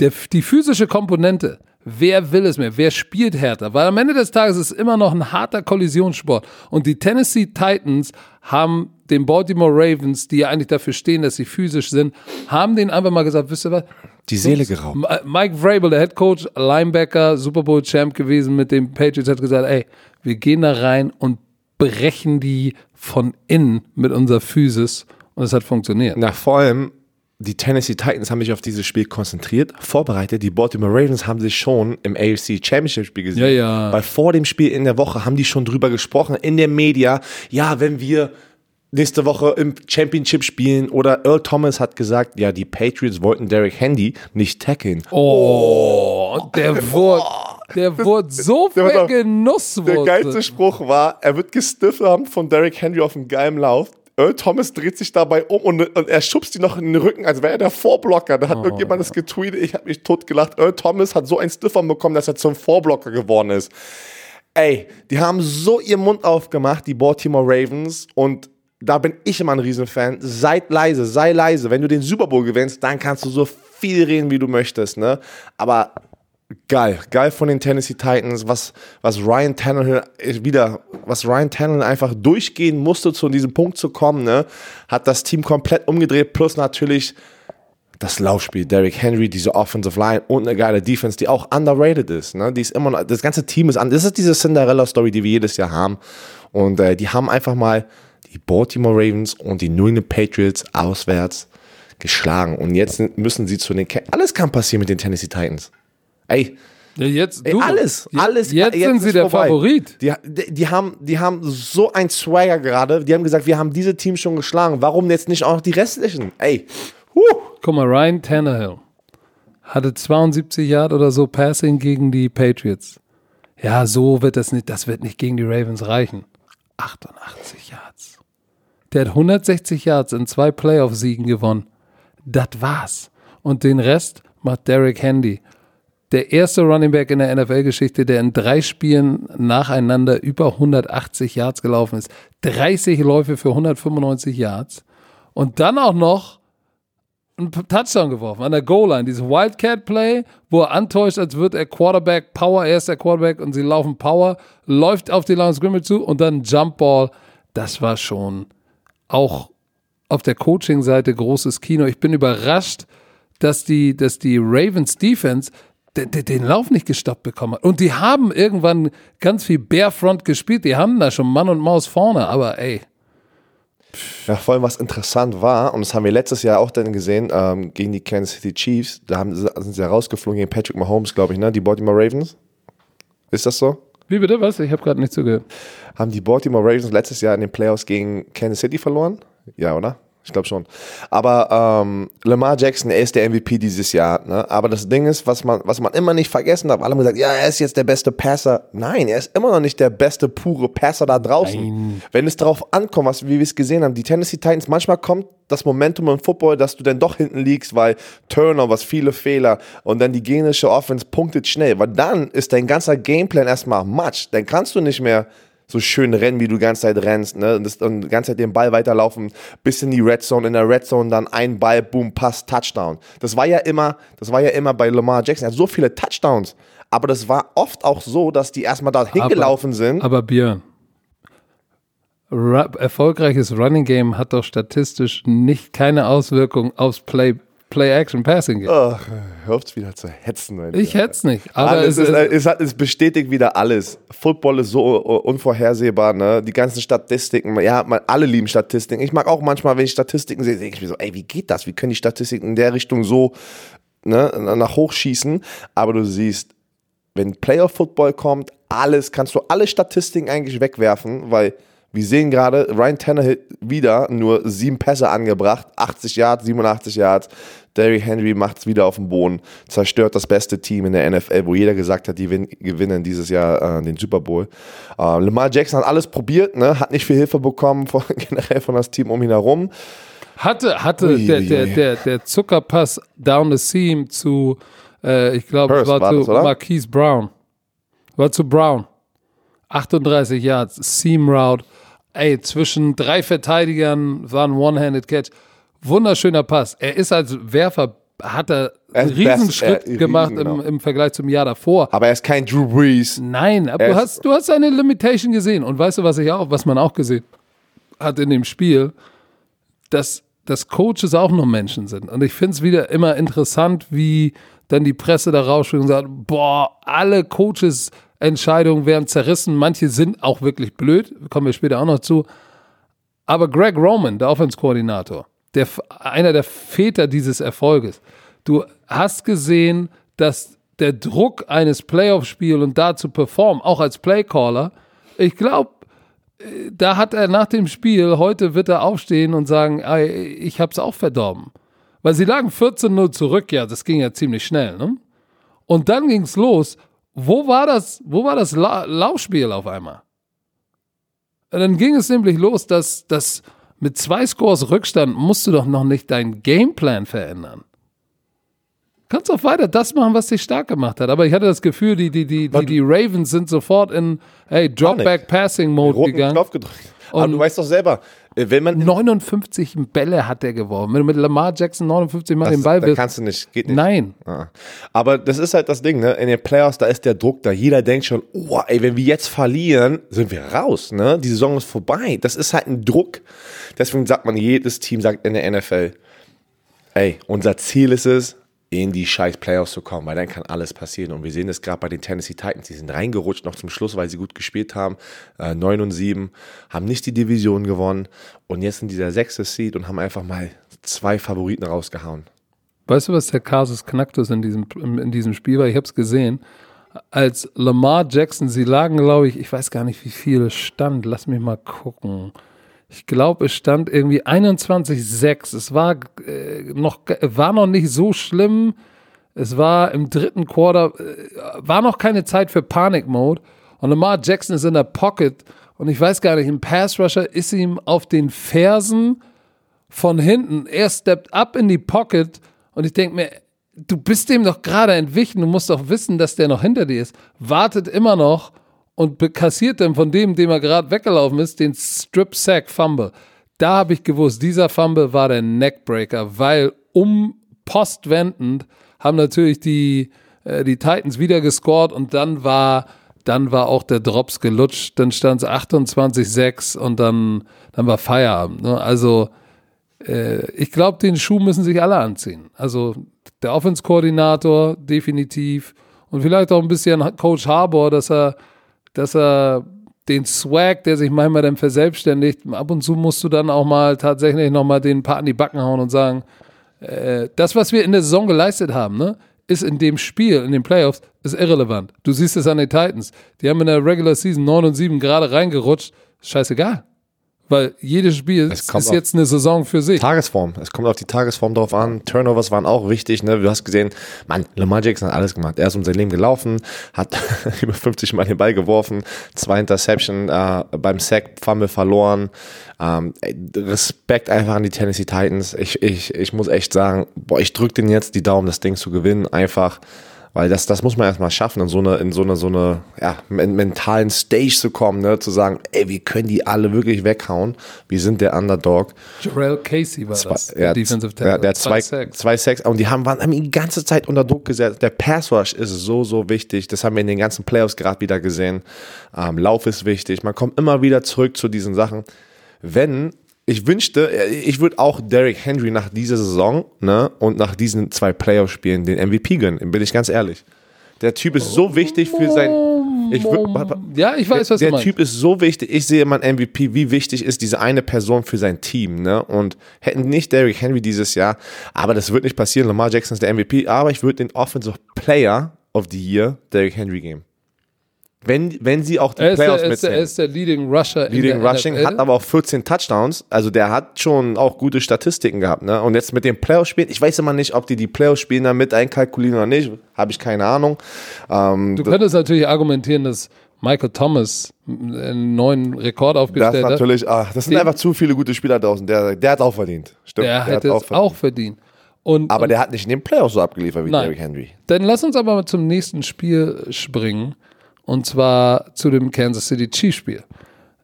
der, die physische Komponente, wer will es mehr, wer spielt härter? Weil am Ende des Tages ist es immer noch ein harter Kollisionssport. Und die Tennessee Titans haben den Baltimore Ravens, die ja eigentlich dafür stehen, dass sie physisch sind, haben denen einfach mal gesagt, wisst ihr was? Die Seele geraubt. Mike Vrabel, der Head Coach, Linebacker, Super Bowl Champ gewesen mit den Patriots, hat gesagt, ey, wir gehen da rein und brechen die von innen mit unserer Physis und es hat funktioniert. Na, vor allem, die Tennessee Titans haben sich auf dieses Spiel konzentriert, vorbereitet. Die Baltimore Ravens haben sich schon im AFC Championship Spiel gesehen. Ja, ja. Weil vor dem Spiel in der Woche haben die schon drüber gesprochen in der Media. Ja, wenn wir nächste Woche im Championship spielen oder Earl Thomas hat gesagt, ja, die Patriots wollten Derek Handy nicht tackeln. Oh, der wurde, der wurde so vergenusswurzelt. Der geilste Spruch war, er wird gestiffelt von Derrick Henry auf einem geilen Lauf. Earl Thomas dreht sich dabei um und, und er schubst ihn noch in den Rücken, als wäre er der Vorblocker. Da hat irgendjemand das getweetet, ich habe mich tot gelacht. Earl Thomas hat so einen Stiffern bekommen, dass er zum Vorblocker geworden ist. Ey, die haben so ihren Mund aufgemacht, die Baltimore Ravens. Und da bin ich immer ein Riesenfan. Seid leise, sei leise. Wenn du den Super Bowl gewinnst, dann kannst du so viel reden, wie du möchtest. Ne? Aber geil, geil von den Tennessee Titans, was, was Ryan Tannehill äh, wieder, was Ryan Tannehill einfach durchgehen musste, zu diesem Punkt zu kommen, ne? hat das Team komplett umgedreht, plus natürlich das Laufspiel, Derrick Henry, diese Offensive Line und eine geile Defense, die auch underrated ist. Ne? Die ist immer noch, das ganze Team ist an. Das ist diese Cinderella-Story, die wir jedes Jahr haben. Und äh, die haben einfach mal die Baltimore Ravens und die New England Patriots auswärts geschlagen. Und jetzt müssen sie zu den. Ca alles kann passieren mit den Tennessee Titans. Ey, Ja, jetzt, Ey, alles, alles. Jetzt, sind ist sie der vorbei. Favorit. Die, die, die, haben, die haben so ein Swagger gerade. Die haben gesagt, wir haben diese Teams schon geschlagen. Warum jetzt nicht auch noch die restlichen? Ey, huh. Guck mal, Ryan Tannehill hatte 72 Yard oder so Passing gegen die Patriots. Ja, so wird das nicht, das wird nicht gegen die Ravens reichen. 88 Yards. Der hat 160 Yards in zwei Playoff-Siegen gewonnen. Das war's. und den Rest macht Derek Handy. Der erste Running Back in der NFL-Geschichte, der in drei Spielen nacheinander über 180 Yards gelaufen ist. 30 Läufe für 195 Yards. Und dann auch noch einen Touchdown geworfen an der Goal-Line. Dieses Wildcat-Play, wo er antäuscht, als wird er Quarterback, Power, er ist der Quarterback und sie laufen Power, läuft auf die Line Scrimmage zu und dann Jump Ball. Das war schon auch auf der Coaching-Seite großes Kino. Ich bin überrascht, dass die, dass die Ravens Defense den, Lauf nicht gestoppt bekommen hat. Und die haben irgendwann ganz viel Barefront gespielt. Die haben da schon Mann und Maus vorne, aber ey. Ja, vor allem was interessant war, und das haben wir letztes Jahr auch dann gesehen, ähm, gegen die Kansas City Chiefs, da haben, sind sie ja rausgeflogen gegen Patrick Mahomes, glaube ich, ne? Die Baltimore Ravens. Ist das so? Wie bitte? Was? Ich habe gerade nicht zugehört. Haben die Baltimore Ravens letztes Jahr in den Playoffs gegen Kansas City verloren? Ja, oder? Ich glaube schon. Aber ähm, Lamar Jackson, er ist der MVP dieses Jahr. Ne? Aber das Ding ist, was man, was man immer nicht vergessen hat, alle haben gesagt, ja, er ist jetzt der beste Passer. Nein, er ist immer noch nicht der beste pure Passer da draußen. Nein. Wenn es darauf ankommt, was, wie wir es gesehen haben, die Tennessee Titans, manchmal kommt das Momentum im Football, dass du dann doch hinten liegst, weil Turnovers, viele Fehler und dann die genische Offense punktet schnell. Weil dann ist dein ganzer Gameplan erstmal Matsch. Dann kannst du nicht mehr so schön rennen, wie du die ganze Zeit rennst, ne? Und, das, und die ganze Zeit den Ball weiterlaufen, bis in die Red Zone, in der Red Zone dann ein Ball, Boom, Pass, Touchdown. Das war ja immer, das war ja immer bei Lamar Jackson. Er hat so viele Touchdowns. Aber das war oft auch so, dass die erstmal da hingelaufen sind. Aber Björn, erfolgreiches Running Game hat doch statistisch nicht keine Auswirkung aufs Play Play-Action-Passing geht. Ach, hört wieder zu hetzen. Alter. Ich hetz nicht. Aber es, ist, es, hat, es bestätigt wieder alles. Football ist so unvorhersehbar, ne? Die ganzen Statistiken, ja, alle lieben Statistiken. Ich mag auch manchmal, wenn ich Statistiken sehe, denke ich mir so, ey, wie geht das? Wie können die Statistiken in der Richtung so ne, nach hoch schießen? Aber du siehst, wenn Playoff-Football kommt, alles, kannst du alle Statistiken eigentlich wegwerfen, weil wir sehen gerade, Ryan Tannehill wieder nur sieben Pässe angebracht, 80 Yards, 87 Yards. Derrick Henry macht es wieder auf dem Boden, zerstört das beste Team in der NFL, wo jeder gesagt hat, die gewinnen dieses Jahr äh, den Super Bowl. Äh, Lamar Jackson hat alles probiert, ne? hat nicht viel Hilfe bekommen von, generell von das Team um ihn herum. Hatte, hatte ui, der, der, der, der Zuckerpass down the seam zu, äh, ich glaube, es war, war zu das, Marquise Brown. War zu Brown. 38 Yards, Seam Route ey, zwischen drei Verteidigern war ein One-Handed-Catch. Wunderschöner Pass. Er ist als Werfer, hat er einen Riesenschritt best, äh, gemacht riesen, genau. im, im, Vergleich zum Jahr davor. Aber er ist kein Drew Brees. Nein, aber du hast, du hast seine Limitation gesehen. Und weißt du, was ich auch, was man auch gesehen hat in dem Spiel, dass, dass Coaches auch nur Menschen sind. Und ich finde es wieder immer interessant, wie dann die Presse da rausschwingt und sagt, boah, alle Coaches Entscheidungen werden zerrissen. Manche sind auch wirklich blöd, kommen wir später auch noch zu. Aber Greg Roman, der Offense-Koordinator, der, einer der Väter dieses Erfolges, du hast gesehen, dass der Druck eines Playoff-Spiels und da zu performen, auch als Playcaller, ich glaube, da hat er nach dem Spiel, heute wird er aufstehen und sagen, ich habe es auch verdorben. Weil sie lagen 14-0 zurück, ja, das ging ja ziemlich schnell, ne? Und dann ging es los wo war das, wo war das La Laufspiel auf einmal? Und dann ging es nämlich los, dass, dass mit zwei Scores Rückstand musst du doch noch nicht deinen Gameplan verändern. Kannst auch weiter das machen, was dich stark gemacht hat. Aber ich hatte das Gefühl, die, die, die, die, die Ravens sind sofort in hey, Dropback-Passing-Mode gegangen. Knopf gedrückt. Aber du weißt doch selber, wenn man 59 Bälle hat der geworfen. Wenn du mit Lamar Jackson 59 Mal das, den Ball willst. kannst du nicht, geht nicht. Nein. Ja. Aber das ist halt das Ding, ne? In den Playoffs, da ist der Druck da. Jeder denkt schon, oh, ey, wenn wir jetzt verlieren, sind wir raus, ne? Die Saison ist vorbei. Das ist halt ein Druck. Deswegen sagt man, jedes Team sagt in der NFL, ey, unser Ziel ist es, in die scheiß Playoffs zu kommen, weil dann kann alles passieren. Und wir sehen das gerade bei den Tennessee Titans. Die sind reingerutscht noch zum Schluss, weil sie gut gespielt haben. Äh, 9 und 7, haben nicht die Division gewonnen. Und jetzt sind dieser sechste Seed und haben einfach mal zwei Favoriten rausgehauen. Weißt du, was der Kasus Knacktus in diesem, in diesem Spiel war? Ich habe es gesehen. Als Lamar Jackson, sie lagen, glaube ich, ich weiß gar nicht, wie viel stand. Lass mich mal gucken. Ich glaube, es stand irgendwie 21,6. Es war, äh, noch, war noch nicht so schlimm. Es war im dritten Quarter, äh, war noch keine Zeit für Panik-Mode. Und Lamar Jackson ist in der Pocket. Und ich weiß gar nicht, ein Pass-Rusher ist ihm auf den Fersen von hinten. Er steppt up in die Pocket Und ich denke mir, du bist dem doch gerade entwichen, du musst doch wissen, dass der noch hinter dir ist. Wartet immer noch und kassiert dann von dem, dem er gerade weggelaufen ist, den Strip-Sack-Fumble. Da habe ich gewusst, dieser Fumble war der Neckbreaker, weil um postwendend haben natürlich die, äh, die Titans wieder gescored und dann war, dann war auch der Drops gelutscht. Dann stand es 28-6 und dann, dann war Feierabend. Ne? Also äh, ich glaube, den Schuh müssen sich alle anziehen. Also der Offense-Koordinator definitiv und vielleicht auch ein bisschen Coach Harbour, dass er, dass er den Swag, der sich manchmal dann verselbstständigt, ab und zu musst du dann auch mal tatsächlich nochmal den Part in die Backen hauen und sagen, äh, das, was wir in der Saison geleistet haben, ne, ist in dem Spiel, in den Playoffs, ist irrelevant. Du siehst es an den Titans. Die haben in der Regular Season 9 und 7 gerade reingerutscht. Scheißegal. Weil jedes Spiel ist jetzt eine Saison für sich. Tagesform. Es kommt auf die Tagesform drauf an. Turnovers waren auch wichtig. Ne? Du hast gesehen, man, Lamar Jackson hat alles gemacht. Er ist um sein Leben gelaufen, hat über 50 Mal den Ball geworfen, zwei Interception äh, beim Sack, Fumble verloren. Ähm, Respekt einfach an die Tennessee Titans. Ich, ich, ich muss echt sagen, boah, ich drücke denen jetzt die Daumen, das Ding zu gewinnen. Einfach weil das, das muss man erstmal schaffen, in so eine, in so eine, so eine, ja, mentalen Stage zu kommen, ne? zu sagen, ey, wir können die alle wirklich weghauen. Wir sind der Underdog. Jarrell Casey war zwei, das, ja, Defensive Tackle. Ja, der zwei, Sacks. zwei Sacks. Und die haben, waren, haben ihn die ganze Zeit unter Druck gesetzt. Der Pass Rush ist so, so wichtig. Das haben wir in den ganzen Playoffs gerade wieder gesehen. Ähm, Lauf ist wichtig. Man kommt immer wieder zurück zu diesen Sachen. Wenn ich wünschte, ich würde auch Derrick Henry nach dieser Saison ne, und nach diesen zwei Playoff-Spielen den MVP gönnen, bin ich ganz ehrlich. Der Typ ist so wichtig für sein. Ich ja, ich weiß, was der, du Der Typ ist so wichtig. Ich sehe mein MVP, wie wichtig ist diese eine Person für sein Team. Ne? Und hätten nicht Derrick Henry dieses Jahr, aber das wird nicht passieren. Lamar Jackson ist der MVP, aber ich würde den Offensive Player of the Year Derrick Henry geben. Wenn, wenn sie auch die er Playoffs der, mitnehmen. Er ist der Leading Rusher. Leading Rushing, NFL. hat aber auch 14 Touchdowns. Also der hat schon auch gute Statistiken gehabt. Ne? Und jetzt mit dem Playoffs spielen, ich weiß immer nicht, ob die die Playoffs spielen da mit einkalkulieren oder nicht. Habe ich keine Ahnung. Ähm, du könntest natürlich argumentieren, dass Michael Thomas einen neuen Rekord aufgestellt hat. Das natürlich, ach, das sind Den, einfach zu viele gute Spieler draußen. Der, der hat auch verdient. Stimmt. Der, der hätte auch verdient. auch verdient. Und, aber und, der hat nicht in den Playoffs so abgeliefert wie Derrick Henry. Dann lass uns aber zum nächsten Spiel springen. Und zwar zu dem Kansas City Chiefs Spiel.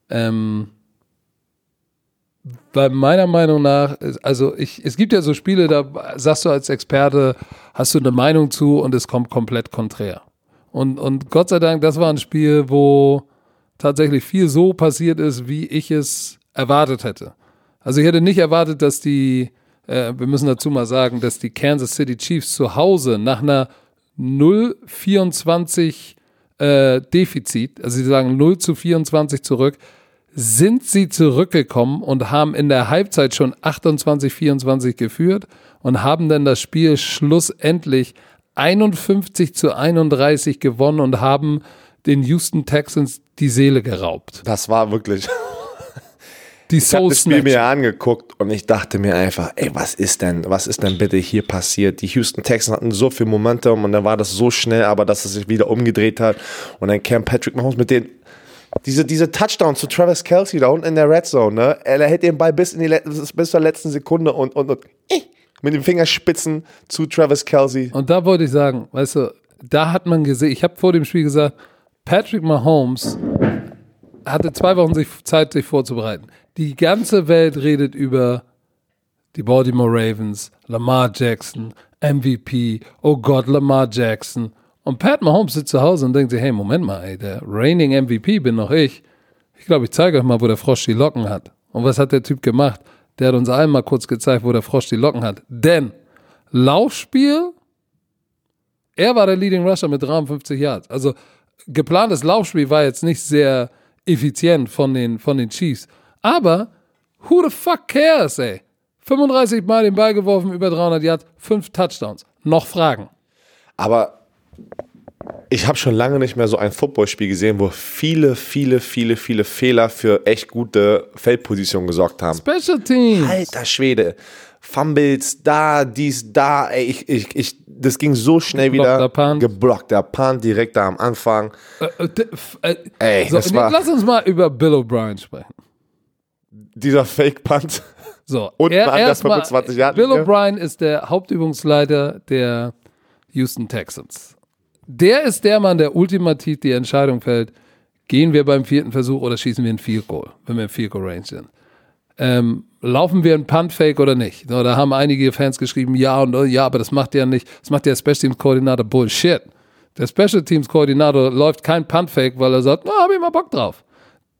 Ähm, weil meiner Meinung nach, also ich, es gibt ja so Spiele, da sagst du als Experte, hast du eine Meinung zu und es kommt komplett konträr. Und, und Gott sei Dank, das war ein Spiel, wo tatsächlich viel so passiert ist, wie ich es erwartet hätte. Also ich hätte nicht erwartet, dass die, äh, wir müssen dazu mal sagen, dass die Kansas City Chiefs zu Hause nach einer 0-24 äh, Defizit, also sie sagen 0 zu 24 zurück, sind sie zurückgekommen und haben in der Halbzeit schon 28, 24 geführt und haben dann das Spiel schlussendlich 51 zu 31 gewonnen und haben den Houston Texans die Seele geraubt. Das war wirklich die ich habe das Spiel mir angeguckt und ich dachte mir einfach, ey, was ist denn, was ist denn bitte hier passiert? Die Houston Texans hatten so viel Momentum und dann war das so schnell, aber dass es sich wieder umgedreht hat und dann kam Patrick Mahomes mit den diese, diese Touchdown zu Travis Kelsey da unten in der Red Zone, ne? Er hält den Ball bis, in die, bis zur letzten Sekunde und, und, und äh, mit den Fingerspitzen zu Travis Kelsey. Und da wollte ich sagen, weißt du, da hat man gesehen, ich habe vor dem Spiel gesagt, Patrick Mahomes hatte zwei Wochen sich Zeit, sich vorzubereiten. Die ganze Welt redet über die Baltimore Ravens, Lamar Jackson, MVP, oh Gott, Lamar Jackson. Und Pat Mahomes sitzt zu Hause und denkt sich, hey, Moment mal, ey, der reigning MVP bin noch ich. Ich glaube, ich zeige euch mal, wo der Frosch die Locken hat. Und was hat der Typ gemacht? Der hat uns allen mal kurz gezeigt, wo der Frosch die Locken hat. Denn Laufspiel, er war der Leading Rusher mit 53 Yards. Also geplantes Laufspiel war jetzt nicht sehr effizient von den, von den Chiefs. Aber who the fuck cares, ey? 35 Mal den Ball geworfen, über 300 Yards, 5 Touchdowns. Noch Fragen. Aber ich habe schon lange nicht mehr so ein Footballspiel gesehen, wo viele, viele, viele, viele Fehler für echt gute Feldpositionen gesorgt haben. Special Teams. Alter Schwede. Fumbles, da, dies, da, ey, ich, ich, ich, das ging so schnell wieder. Punt. Geblockter Punt direkt da am Anfang. Äh, äh, äh, ey, so, das war, lass uns mal über Bill O'Brien sprechen. Dieser Fake-Punt. So, Und er, an der erst mal, 25 Yard Bill. O'Brien ist der Hauptübungsleiter der Houston Texans. Der ist der Mann, der ultimativ die Entscheidung fällt, gehen wir beim vierten Versuch oder schießen wir einen Field Goal, wenn wir im Field Goal Range sind. Ähm, laufen wir einen Punt Fake oder nicht? So, da haben einige Fans geschrieben, ja und äh, ja, aber das macht ja nicht, das macht der Special Teams Koordinator Bullshit. Der Special Teams Koordinator läuft kein Punt Fake, weil er sagt, na, hab ich mal Bock drauf.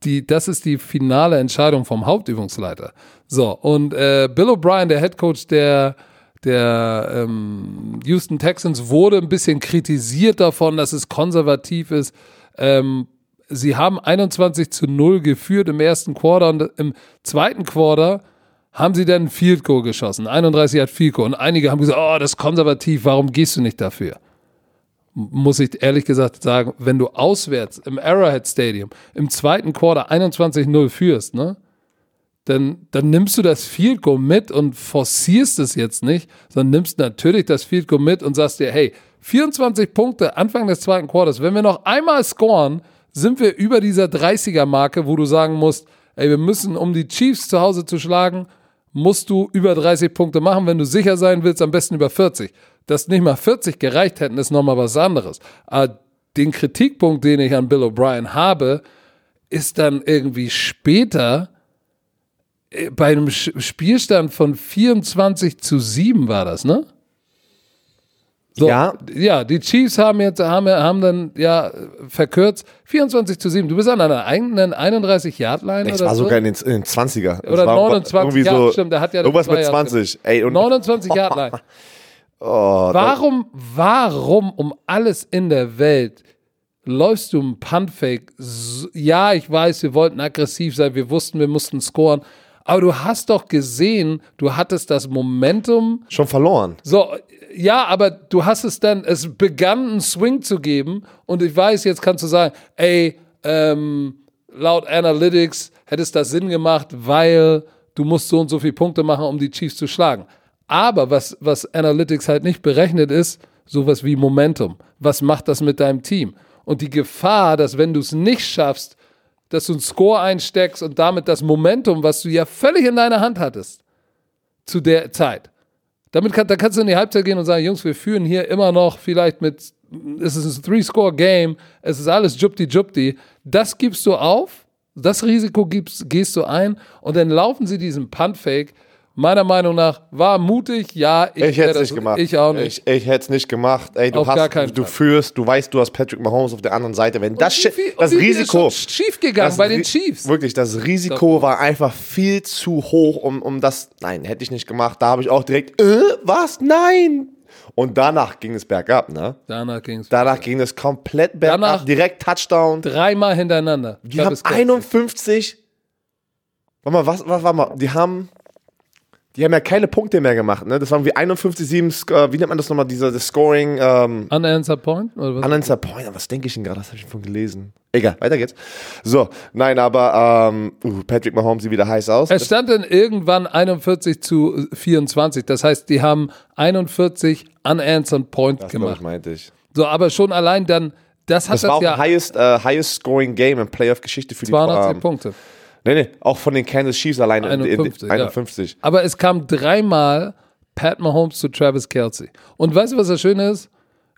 Die, das ist die finale Entscheidung vom Hauptübungsleiter. So, und äh, Bill O'Brien, der Head Coach der, der ähm, Houston Texans, wurde ein bisschen kritisiert davon, dass es konservativ ist. Ähm, sie haben 21 zu 0 geführt im ersten Quarter und im zweiten Quarter haben sie dann Field Goal geschossen. 31 hat Field Goal. Und einige haben gesagt, oh, das ist konservativ, warum gehst du nicht dafür? muss ich ehrlich gesagt sagen, wenn du auswärts im Arrowhead Stadium im zweiten Quarter 21-0 führst, ne, dann, dann nimmst du das Field Goal mit und forcierst es jetzt nicht, sondern nimmst natürlich das Field Goal mit und sagst dir, hey, 24 Punkte Anfang des zweiten Quarters, wenn wir noch einmal scoren, sind wir über dieser 30er-Marke, wo du sagen musst, ey, wir müssen, um die Chiefs zu Hause zu schlagen, musst du über 30 Punkte machen. Wenn du sicher sein willst, am besten über 40. Dass nicht mal 40 gereicht hätten, ist nochmal was anderes. Aber den Kritikpunkt, den ich an Bill O'Brien habe, ist dann irgendwie später äh, bei einem Spielstand von 24 zu 7 war das, ne? So, Ja. ja, die Chiefs haben jetzt haben, haben dann ja verkürzt 24 zu 7. Du bist an einer eigenen 31 Yard Line Es oder war so. sogar in den, in den 20er. Es Oder war 29, irgendwie ja, so, stimmt, der hat ja Irgendwas mit Jahre 20. Ey, und 29 Yard Line. oh, da- Warum, warum um alles in der Welt läufst du ein Puntfake? Ja, ich weiß, wir wollten aggressiv sein, wir wussten, wir mussten scoren. Aber du hast doch gesehen, du hattest das Momentum. schon verloren. So, ja, aber du hast es dann, es begann einen Swing zu geben. Und ich weiß, jetzt kannst du sagen, ey, ähm, laut Analytics hätte es das Sinn gemacht, weil du musst so und so viele Punkte machen, um die Chiefs zu schlagen. Aber was, was Analytics halt nicht berechnet ist, sowas wie Momentum. Was macht das mit deinem Team? Und die Gefahr, dass wenn du es nicht schaffst, dass du einen Score einsteckst und damit das Momentum, was du ja völlig in deiner Hand hattest, zu der Zeit. Damit kann, da kannst du in die Halbzeit gehen und sagen, Jungs, wir führen hier immer noch vielleicht mit, es ist ein Three-Score-Game, es ist alles Jupti-Jupti. Das gibst du auf, das Risiko gibst, gehst du ein und dann laufen sie diesen Punt-Fake. Meiner Meinung nach war mutig, ja. Ich hätte wär es das- nicht gemacht. Ich auch nicht. Ich, ich hätte es nicht gemacht. Ey, du Auf hast, du Fall. führst, du weißt, du hast Patrick Mahomes auf der anderen Seite. Wenn das, wie das wie viel Risiko, schief gegangen das bei den Chiefs. Wirklich, das Risiko war einfach viel zu hoch, um, um das. Nein, hätte ich nicht gemacht. Da habe ich auch direkt, äh, was? Nein. Und danach ging es bergab, ne? Danach ging es Danach ging es komplett bergab, Danach- direkt Touchdown. dreimal hintereinander. Die haben Travis Kelce. 51. Warte mal, was, was, warte mal, die haben. Die haben ja keine Punkte mehr gemacht, ne? Das waren wie 51, 7, äh, wie nennt man das nochmal, dieser das Scoring, ähm, Unanswered Point? Oder was? Unanswered Point, was denke ich denn gerade? Das habe ich von gelesen. Egal, weiter geht's. So, nein, aber ähm, uh, Patrick Mahomes sieht wieder heiß aus. Es stand dann irgendwann 41 zu 24. Das heißt, die haben 41 unanswered Point das gemacht. meinte ich. So, aber schon allein dann, das hat Das das, war auch ja highest, äh, highest scoring Game in Playoff-Geschichte für die 210 ähm, Punkte. Nee, nee, auch von den Kansas Chiefs alleine. in- in- 51, ja. 51. Aber es kam dreimal Pat Mahomes zu Travis Kelsey. Und weißt du, was das Schöne ist?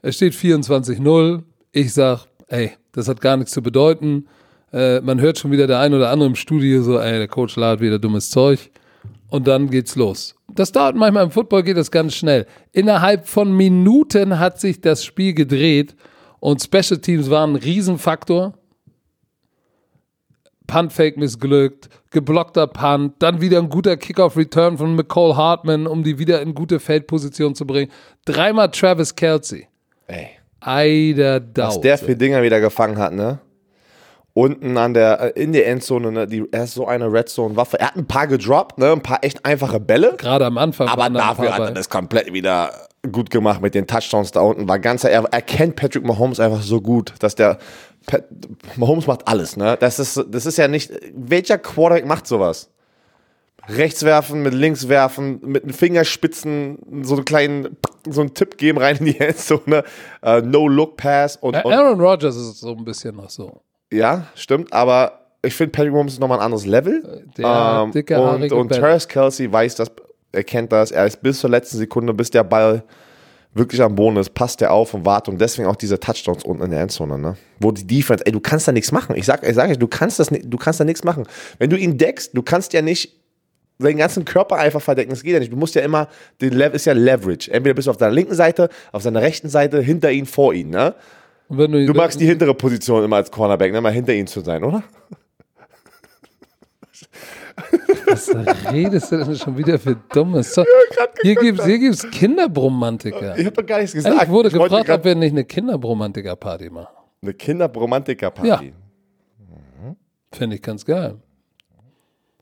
Es steht 24-0. Ich sag, ey, das hat gar nichts zu bedeuten. Äh, man hört schon wieder der ein oder andere im Studio so, ey, der Coach ladet wieder dummes Zeug. Und dann geht's los. Das dauert manchmal im Football, geht das ganz schnell. Innerhalb von Minuten hat sich das Spiel gedreht und Special Teams waren ein Riesenfaktor. Punt-Fake missglückt, geblockter Punt, dann wieder ein guter Kickoff-Return von McCall Hartman, um die wieder in gute Feldposition zu bringen. Dreimal Travis Kelsey. Ey. Eider. Was der für Dinger wieder gefangen hat, ne? Unten an der, äh, in der Endzone, ne? Die, er ist so eine Red Zone-Waffe. Er hat ein paar gedroppt, ne? Ein paar echt einfache Bälle. Gerade am Anfang. Aber dafür hat er das komplett wieder gut gemacht mit den Touchdowns da unten. War ganz, er, er kennt Patrick Mahomes einfach so gut, dass der Pat, Mahomes macht alles, ne? Das ist, das ist ja nicht, welcher Quarterback macht sowas? Rechts werfen, mit links werfen, mit den Fingerspitzen so einen kleinen, so einen Tipp geben rein in die Endzone, äh, No-Look-Pass und, und Aaron Rodgers ist so ein bisschen noch so. ja, stimmt, aber ich finde Patrick Mahomes ist nochmal ein anderes Level. Der Ähm, dicke, und und. Travis Kelsey weiß das, er kennt das, er ist bis zur letzten Sekunde, bis der Ball wirklich am Boden ist, passt er auf und wartet und deswegen auch diese Touchdowns unten in der Endzone, ne? Wo die Defense, ey, du kannst da nichts machen. Ich sag, ich sag, euch, du kannst das, du kannst da nichts machen. Wenn du ihn deckst, du kannst ja nicht seinen ganzen Körper einfach verdecken. Das geht ja nicht. Du musst ja immer, den Lev ist ja Leverage. Entweder bist du auf deiner linken Seite, auf seiner rechten Seite, hinter ihm, vor ihm, ne? Du, Du magst die hintere Position immer als Cornerback, ne? Mal hinter ihm zu sein, oder? Was redest du denn schon wieder für Dummes? So, hier gibt es hier gibt's Kinderbromantiker. Ich habe doch gar nichts gesagt. Ich wurde Ich gefragt, ob wir nicht eine Kinderbromantiker-Party machen. eine Kinderbromantiker-Party. Ja. Ja. Finde ich ganz geil.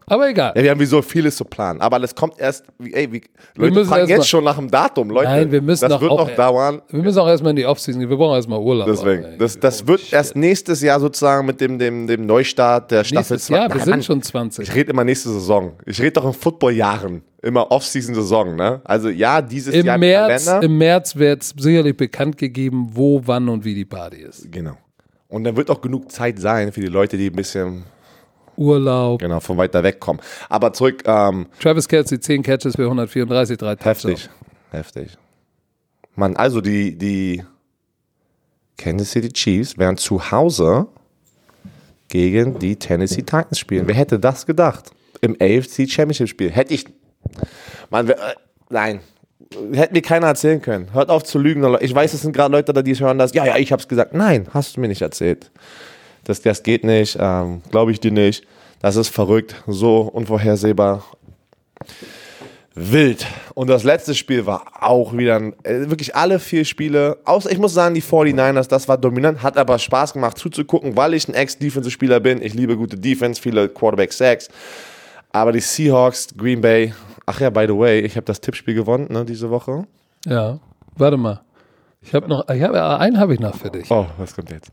Aber egal. wir haben wie so vieles zu planen. Aber das kommt erst, ey, wie, Leute müssen fragen jetzt mal- schon nach dem Datum, Leute. Nein, wir müssen das doch wird auch- noch dauern. Wir müssen auch erstmal in die Offseason gehen. Wir brauchen erstmal Urlaub. Deswegen, Ey. das, das wird erst nächstes Jahr sozusagen mit dem, dem, dem Neustart der Staffel Nächstes zwei- Jahr, wir sind Mann, schon 20. Ich rede immer nächste Saison. Ich rede doch in Football-Jahren. Immer Off-Season-Saison, ne? Also ja, dieses Im Jahr März, Kalender. im März wird es sicherlich bekannt gegeben, wo, wann und wie die Party ist. Genau. Und dann wird auch genug Zeit sein für die Leute, die ein bisschen Urlaub. genau von weiter weg kommen. Aber zurück, ähm, Travis Kelsey, 10 Catches für 134, drei Touchdowns. heftig. Heftig. Mann, also die, die Kansas City Chiefs werden zu Hause gegen die Tennessee Titans spielen. Wer hätte das gedacht? Im AFC Championship Spiel. Hätte ich. Mann, äh, nein. Hätte mir keiner erzählen können. Hört auf zu lügen. Ich weiß, es sind gerade Leute da, die hören das. Ja, ja, ich hab's gesagt. Nein, hast du mir nicht erzählt. Das, das geht nicht. Ähm, Glaube ich dir nicht. Das ist verrückt. So unvorhersehbar. Wild. Und das letzte Spiel war auch wieder ein, äh, wirklich alle vier Spiele. Außer ich muss sagen, die 49ers, das war dominant, hat aber Spaß gemacht zuzugucken, weil ich ein Ex-Defensive-Spieler bin. Ich liebe gute Defense, viele Quarterback-Sacks. Aber die Seahawks, Green Bay, ach ja, by the way, ich habe das Tippspiel gewonnen, ne, diese Woche. Ja, warte mal. Ich habe noch, ich hab, einen habe ich noch für dich. Oh, was kommt jetzt?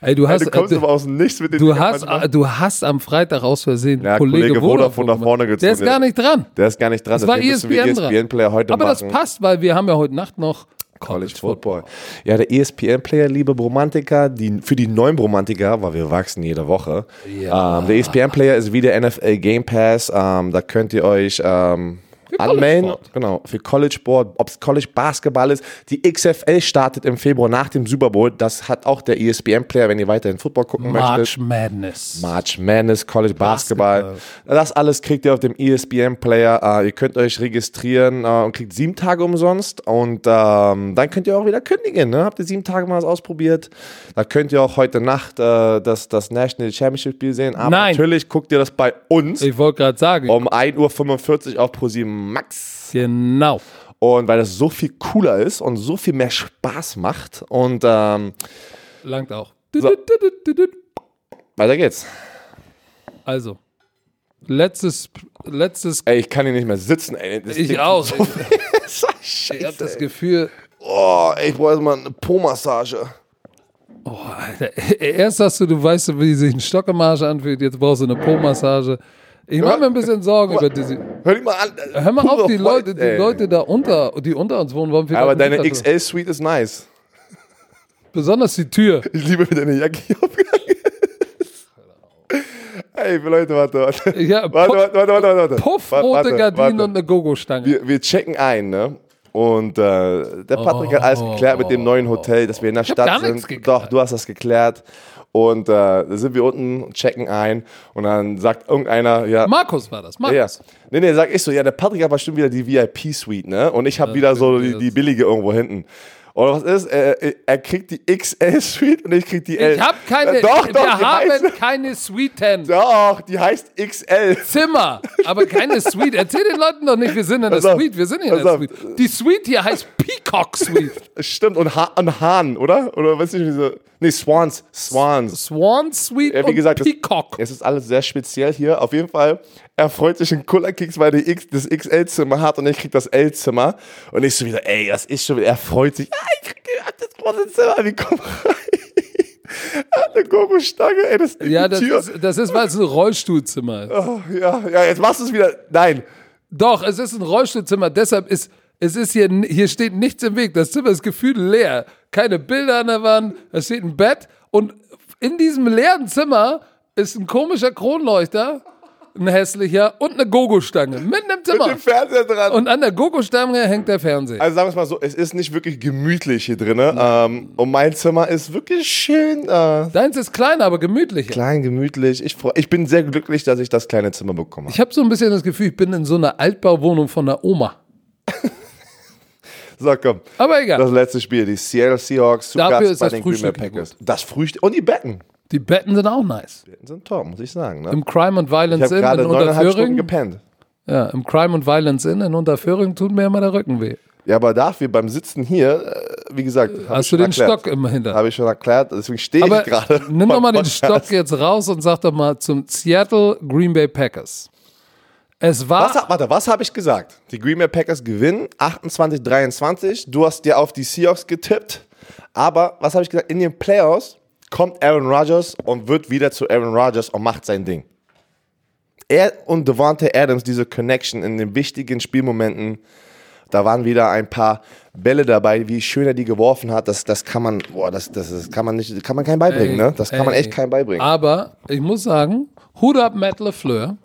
Ey, du hast, du kommst äh, aber aus Nichts mit den du hast, manchmal. äh, du hast am Freitag aus Versehen Ja, Kollege, Kollege Vodafone nach vorne gezogen. Der ist gar nicht dran. Der ist gar nicht dran. Das war deswegen müssen wir ESPN dran. ESPN-Player heute Aber das machen. passt, weil wir haben ja heute Nacht noch College Football. Ja, der E ESPN-Player, liebe Bromantiker, die, für die neuen Bromantiker, weil wir wachsen jede Woche. Ja. Ähm, der ESPN-Player ist wie der NFL Game Pass. Ähm, da könnt ihr euch ähm, anmelden. Sport. Genau, für College Sport, ob es College Basketball ist. Die XFL startet im Februar nach dem Super Bowl. Das hat auch der ESPN-Player, wenn ihr weiterhin Football gucken möchtet. March Madness. March Madness, College Basketball. Basketball. Das alles kriegt ihr auf dem ESPN-Player. Äh, ihr könnt euch registrieren äh, und kriegt sieben Tage umsonst. Und ähm, dann könnt ihr auch wieder kündigen. Ne? Habt ihr sieben Tage mal was ausprobiert? Da könnt ihr auch heute Nacht äh, das, das National Championship Spiel sehen. Aber Nein. natürlich guckt ihr das bei uns Ich wollte gerade sagen, um 1.45 Uhr auf ProSieben Max. genau. Und weil das so viel cooler ist und so viel mehr Spaß macht. Und ähm, Langt auch. So. weiter geht's. Also, letztes, letztes, Ey, ich kann hier nicht mehr sitzen. Ey. Das ich auch. So Ich Scheiße. habe das Gefühl, Oh, ey, ich brauche erstmal eine Po-Massage. oh, Alter, erst sagst du, du weißt, wie sich ein Stock im Arsch anfühlt, jetzt brauchst du eine Po-Massage. Ich mache mir ein bisschen Sorgen über diese. Hör dich mal an. Hör mal auf, die Leute, die ey. Leute da unter, die unter uns wohnen, warum fehlt Aber deine? XL-Suite ist nice. Besonders die Tür. Ich liebe, wie deine Jacke hier aufgegangen ist. Ey, Leute, warte, warte. Ja, Warte, Puff- warte, warte, warte, warte. Puffrote Warte, Gardinen warte. und eine Gogo-Stange. Wir, wir checken ein, ne? Und äh, der Patrick hat alles geklärt mit dem neuen Hotel, dass wir in der Stadt sind. geklärt. Doch, du hast das geklärt. Und äh, da sind wir unten, checken ein. Und dann sagt irgendeiner, ja, Markus war das. Markus. Ja. Nee, nee, sag ich so, ja, der Patrick hat bestimmt wieder die VIP-Suite, ne? Und ich habe wieder so die, die billige irgendwo hinten. Und was ist? Er, er- kriegt die XL-Suite und ich krieg die L. Ich habe keine. Doch, doch, wir die haben heißt, keine Suiten. doch, die heißt XL. Zimmer, aber keine Suite. Erzähl den Leuten doch nicht, wir sind in der auf, Suite. Wir sind in der auf. Suite. Die Suite hier heißt Peacock Suite. Stimmt, und, ha und Hahn, oder? Oder weiß ich nicht, wie so. Nee, Swans. Swans. Swan Suite Ja, wie und gesagt, das- Peacock. Es ist alles sehr speziell hier. Auf jeden Fall, er freut sich in Kullerkicks, weil er das XL-Zimmer hat und ich krieg das L-Zimmer. Und ich so wieder, ey, das ist schon wieder, er freut sich. Ah, ich krieg das große Zimmer, wie komm rein. Hat eine Gogo-Stange, ey, das ist Ja, die das Tür. ist, das ist, weil es ein Rollstuhlzimmer ist. Oh, ja, ja, jetzt machst du es wieder. Nein. Doch, es ist ein Rollstuhlzimmer, deshalb ist, es ist hier, hier steht nichts im Weg. Das Zimmer ist gefühlt leer. Keine Bilder an der Wand, es steht ein Bett Und in diesem leeren Zimmer ist ein komischer Kronleuchter, ein hässlicher und eine Gogo-Stange mitten im Mit Zimmer. dem Fernseher dran. Und an der Gogo-Stange hängt der Fernseher. also sagen wir es mal so, es ist nicht wirklich gemütlich hier drin. Ähm, und mein Zimmer ist wirklich schön äh, Deins ist kleiner, aber gemütlicher. klein, gemütlich. Ich, freu, ich bin sehr glücklich, dass ich das kleine Zimmer bekommen habe. Ich habe so ein bisschen das Gefühl, ich bin in so einer Altbauwohnung von der Oma. So, komm. Aber egal. Das letzte Spiel, die Seattle Seahawks zu Dafür Gast bei den Green Bay Packers. Das Frühstück und die Betten. Die Betten sind auch nice. Die Betten sind top, muss ich sagen. Ne? Im Crime and Violence Inn in Unterföhring. gepennt. Ja, im Crime and Violence Inn in Unterföhring tut mir immer der Rücken weh. Ja, aber dafür beim Sitzen hier, äh, wie gesagt, Hast du den erklärt. Stock immer hinter? Habe ich schon erklärt, deswegen stehe ich gerade. nimm doch mal den. Stock jetzt raus und sag doch mal zum Seattle Green Bay Packers. Es war Was, warte, was habe ich gesagt? Die Green Bay Packers gewinnen 28-23. Du hast dir auf die Seahawks getippt. Aber was habe ich gesagt? In den Playoffs kommt Aaron Rodgers und wird wieder zu Aaron Rodgers und macht sein Ding. Er und Devontae Adams, diese Connection in den wichtigen Spielmomenten, da waren wieder ein paar Bälle dabei, wie schön er die geworfen hat. Das, das kann man, boah, das, das, das kann man nicht, kann man keinem beibringen, ne? Das kann man Ey. echt keinem beibringen. Aber ich muss sagen, Hut ab Matt LeFleur.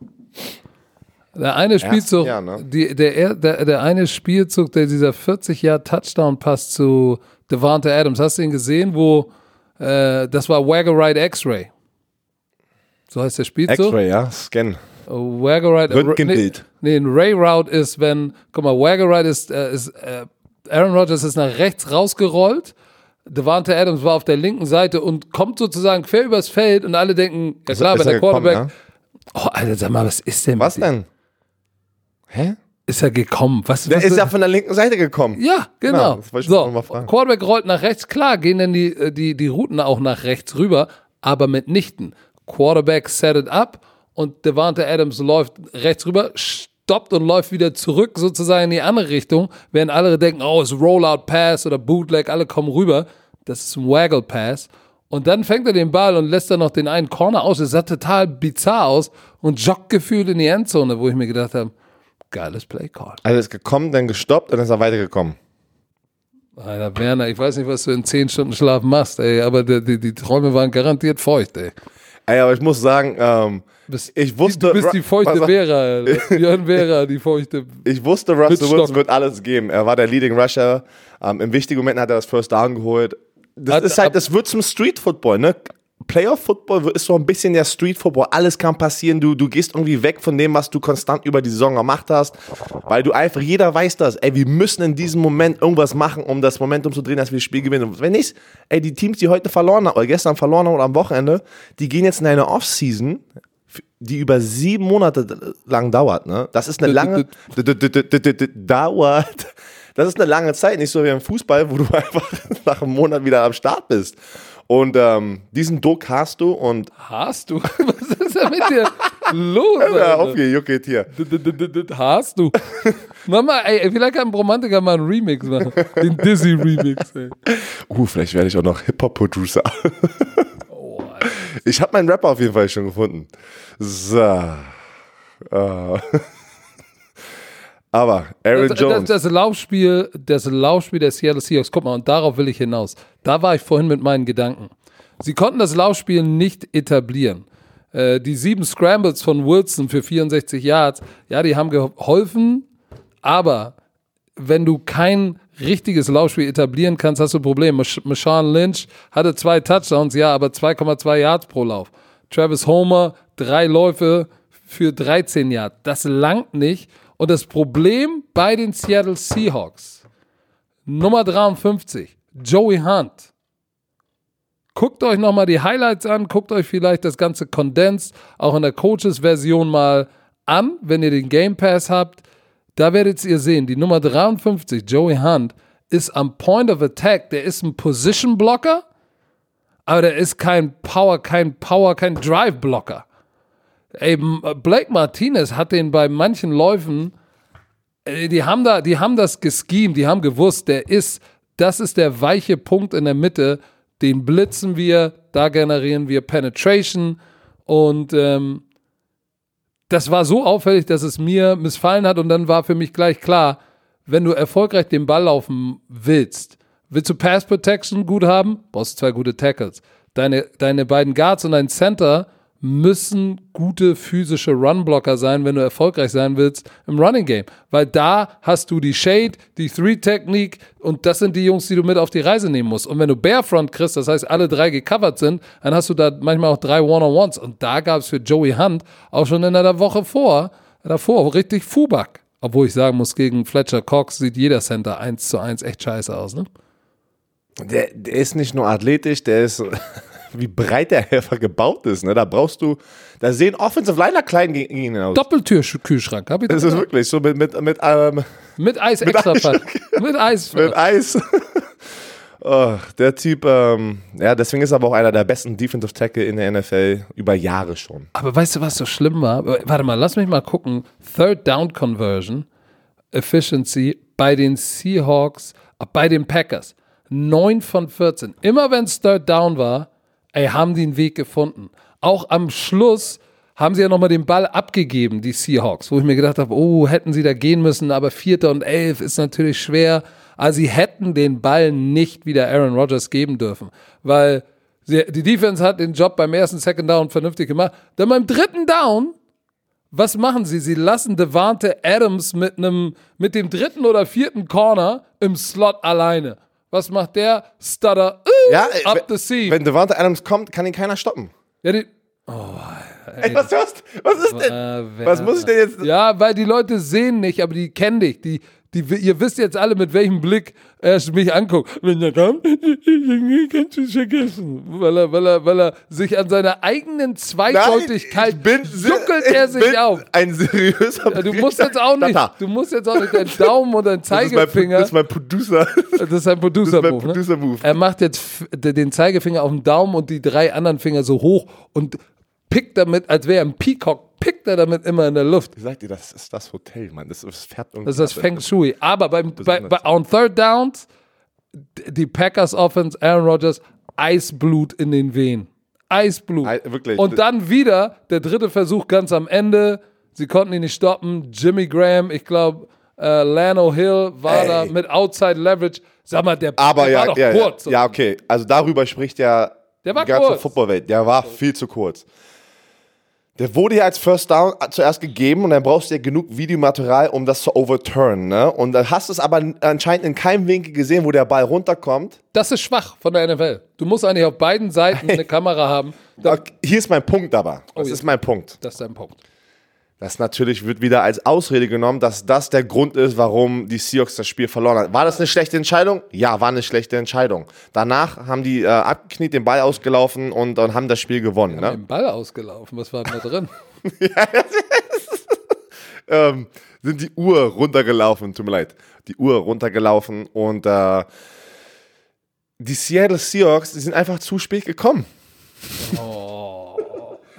Der eine Spielzug, Jahr, ne? die, der, der, der eine Spielzug, der dieser 40 Jahr Touchdown-Pass zu Devonta Adams, hast du ihn gesehen, wo äh, das war Wagger Right X-Ray. So heißt der Spielzug. X-Ray, ja, Scan. Wagger Right Röntgenbild. Nee, nee, ein Ray Route ist, wenn, guck mal, Wagger Right ist, äh, ist äh, Aaron Rodgers ist nach rechts rausgerollt. Devante Adams war auf der linken Seite und kommt sozusagen quer übers Feld und alle denken, ja klar, ist wenn er der gekommen, Quarterback. Oh, Alter, sag mal, was ist denn? Was denn? Hä? Ist er gekommen? Was, Der was ist ja von der linken Seite gekommen. ja, genau. Ja, das wollte ich so, noch mal fragen. Quarterback rollt nach rechts, klar, gehen dann die, äh, die, die Routen auch nach rechts rüber, aber mitnichten. Quarterback set it up und Devante Adams läuft rechts rüber, stoppt und läuft wieder zurück sozusagen in die andere Richtung, während alle denken, oh, es ist Rollout Pass oder Bootleg, alle kommen rüber. Das ist ein Waggle Pass. Und dann fängt er den Ball und lässt dann noch den einen Corner aus. Es sah total bizarr aus und joggt gefühlt in die Endzone, wo ich mir gedacht habe, geiles Play Call. Also ist gekommen, dann gestoppt und dann ist er weitergekommen. Alter, Werner, ich weiß nicht, was du in 10 Stunden Schlaf machst, ey, aber die, die, die Träume waren garantiert feucht, ey. Ey, aber ich muss sagen, ähm, Bist, ich wusste, du bist die feuchte was- Vera. Björn Vera, die feuchte. Ich wusste, Russell Wilson wird alles geben. Er war der Leading Rusher. Ähm, Im wichtigen Moment hat er das First Down geholt. Das Hat- ist halt, das wird zum Street Football, ne? Playoff Football ist so ein bisschen der Street Football. Alles kann passieren. Du, du gehst irgendwie weg von dem, was du konstant über die Saison gemacht hast, weil du einfach, jeder weiß das. Ey, wir müssen in diesem Moment irgendwas machen, um das Momentum zu drehen, dass wir das Spiel gewinnen. Und wenn nicht, ey, die Teams, die heute verloren haben, oder gestern verloren haben oder am Wochenende, die gehen jetzt in eine Offseason, die über sieben Monate lang dauert. Ne? Das ist eine lange dauert. Das ist eine lange Zeit, nicht so wie im Fußball, wo du einfach nach einem Monat wieder am Start bist. Und ähm, diesen Druck hast du und Hast du? Was ist denn mit dir los, ja, aufgejuckelt hier. Hast du? Mama, ey, vielleicht kann ein Romantiker mal einen Remix machen. Den Dizzy-Remix, ey. Uh, vielleicht werde ich auch noch Hip-Hop-Producer. Oh. Ich habe meinen Rapper auf jeden Fall schon gefunden. So. Äh. Aber Aaron Das, Jones. das, das Laufspiel, das Laufspiel der Seattle Seahawks, guck mal, und darauf will ich hinaus. Da war ich vorhin mit meinen Gedanken. Sie konnten das Laufspiel nicht etablieren. Äh, die sieben Scrambles von Wilson für 64 Yards, ja, die haben geholfen, aber wenn du kein richtiges Laufspiel etablieren kannst, hast du ein Problem. Marshawn Lynch hatte zwei Touchdowns, ja, aber 2,2 Yards pro Lauf. Travis Homer, drei Läufe für 13 Yards. Das langt nicht. Und das Problem bei den Seattle Seahawks, Nummer 53, Joey Hunt. Guckt euch nochmal die Highlights an, guckt euch vielleicht das ganze Condensed, auch in der Coaches-Version mal an, wenn ihr den Game Pass habt. Da werdet ihr sehen, die Nummer 53, Joey Hunt, ist am Point of Attack, der ist ein Position Blocker, aber der ist kein Power, kein Power, kein Drive Blocker. Ey, Blake Martinez hat den bei manchen Läufen, äh, die haben da, die haben das geschemt, die haben gewusst, der ist, das ist der weiche Punkt in der Mitte, den blitzen wir, da generieren wir Penetration und ähm, das war so auffällig, dass es mir missfallen hat und dann war für mich gleich klar, wenn du erfolgreich den Ball laufen willst, willst du Pass Protection gut haben, brauchst zwei gute Tackles. Deine, deine beiden Guards und dein Center müssen gute physische Runblocker sein, wenn du erfolgreich sein willst im Running Game. Weil da hast du die Shade, die Three-Technik und das sind die Jungs, die du mit auf die Reise nehmen musst. Und wenn du Barefront kriegst, das heißt alle drei gecovert sind, dann hast du da manchmal auch drei One-on-Ones. Und da gab es für Joey Hunt auch schon in der Woche vor, davor richtig Fubak. Obwohl ich sagen muss, gegen Fletcher Cox sieht jeder Center 1 zu 1 echt scheiße aus, ne? Der, der ist nicht nur athletisch, der ist wie breit der einfach gebaut ist. Ne? Da brauchst du, da sehen Offensive Liner klein gegen ihn aus. Doppeltür-Kühlschrank, hab ich Das ist wirklich so mit, mit, mit, ähm, Mit Eis extra Fall. Mit Eis. mit Eis. oh, der Typ, ähm, ja, deswegen ist er aber auch einer der besten Defensive Tackle in der NFL über Jahre schon. Aber weißt du, was so schlimm war? Warte mal, lass mich mal gucken. Third Down Conversion, Efficiency bei den Seahawks, äh, bei den Packers. 9 von 14. Immer wenn es Third Down war, ey, haben die einen Weg gefunden. Auch am Schluss haben sie ja nochmal den Ball abgegeben, die Seahawks, wo ich mir gedacht habe, oh, hätten sie da gehen müssen, aber Vierter und Elf ist natürlich schwer. Also sie hätten den Ball nicht wieder Aaron Rodgers geben dürfen, weil die Defense hat den Job beim ersten Second Down vernünftig gemacht. Dann beim dritten Down, was machen sie? Sie lassen Devante Adams mit einem, mit dem dritten oder vierten Corner im Slot alleine. Was macht der? Stutter uh, Ja, up wenn- the seam. Wenn Devante Adams kommt, kann ihn keiner stoppen. ja, die, Ey, was, was, was ist denn? Äh, wer- was muss ich denn jetzt? Ja, weil die Leute sehen nicht, aber die kennen dich. Die, die, ihr wisst jetzt alle, mit welchem Blick er mich anguckt. Wenn er kommt, kannst du es vergessen. Weil er, weil, er, weil er sich an seiner eigenen Zweideutigkeit ich bin, juckelt ich er sich auf. Ein seriöser Ja, du musst jetzt auch nicht, du musst jetzt auch nicht deinen Daumen und deinen Das ist mein, Zeigefinger. das ist mein Producer. Das ist ein Producer-Move. ne? Producer-Move. Er macht jetzt den Zeigefinger auf den Daumen und die drei anderen Finger so hoch und pickt damit, als wäre er ein Peacock, pickt er damit immer in der Luft. Ich sag dir, das ist das Hotel, Mann. Das, das irgendwie. Das ist das Feng Shui. Aber beim, bei, bei, on Third Downs, die Packers Offense, Aaron Rodgers, Eisblut in den Venen. Eisblut. Ei- wirklich. Und dann wieder der dritte Versuch ganz am Ende. Sie konnten ihn nicht stoppen. Jimmy Graham, ich glaube, äh, Lano Hill war Ey. da mit Outside Leverage. Sag mal, der, Aber der ja, war doch ja, kurz. ja, okay. Also darüber spricht ja Der war die ganze. Footballwelt. Der war viel zu kurz. Der wurde ja als First Down zuerst gegeben und dann brauchst du ja genug Videomaterial, um das zu overturnen. Ne? Und dann hast du es aber anscheinend in keinem Winkel gesehen, wo der Ball runterkommt. Das ist schwach von der NFL. Du musst eigentlich auf beiden Seiten eine Kamera haben. Okay, Hier ist mein Punkt aber. Das ja. ist mein Punkt. das ist dein Punkt. Das natürlich wird wieder als Ausrede genommen, dass das der Grund ist, warum die Seahawks das Spiel verloren haben. War das eine schlechte Entscheidung? Ja, war eine schlechte Entscheidung. Danach haben die äh, abgekniet, den Ball ausgelaufen und, und haben das Spiel gewonnen. Ne? Den Ball ausgelaufen. Was war denn da drin? ähm, sind die Uhr runtergelaufen, tut mir leid, die Uhr runtergelaufen und äh, die Seattle Seahawks, die sind einfach zu spät gekommen.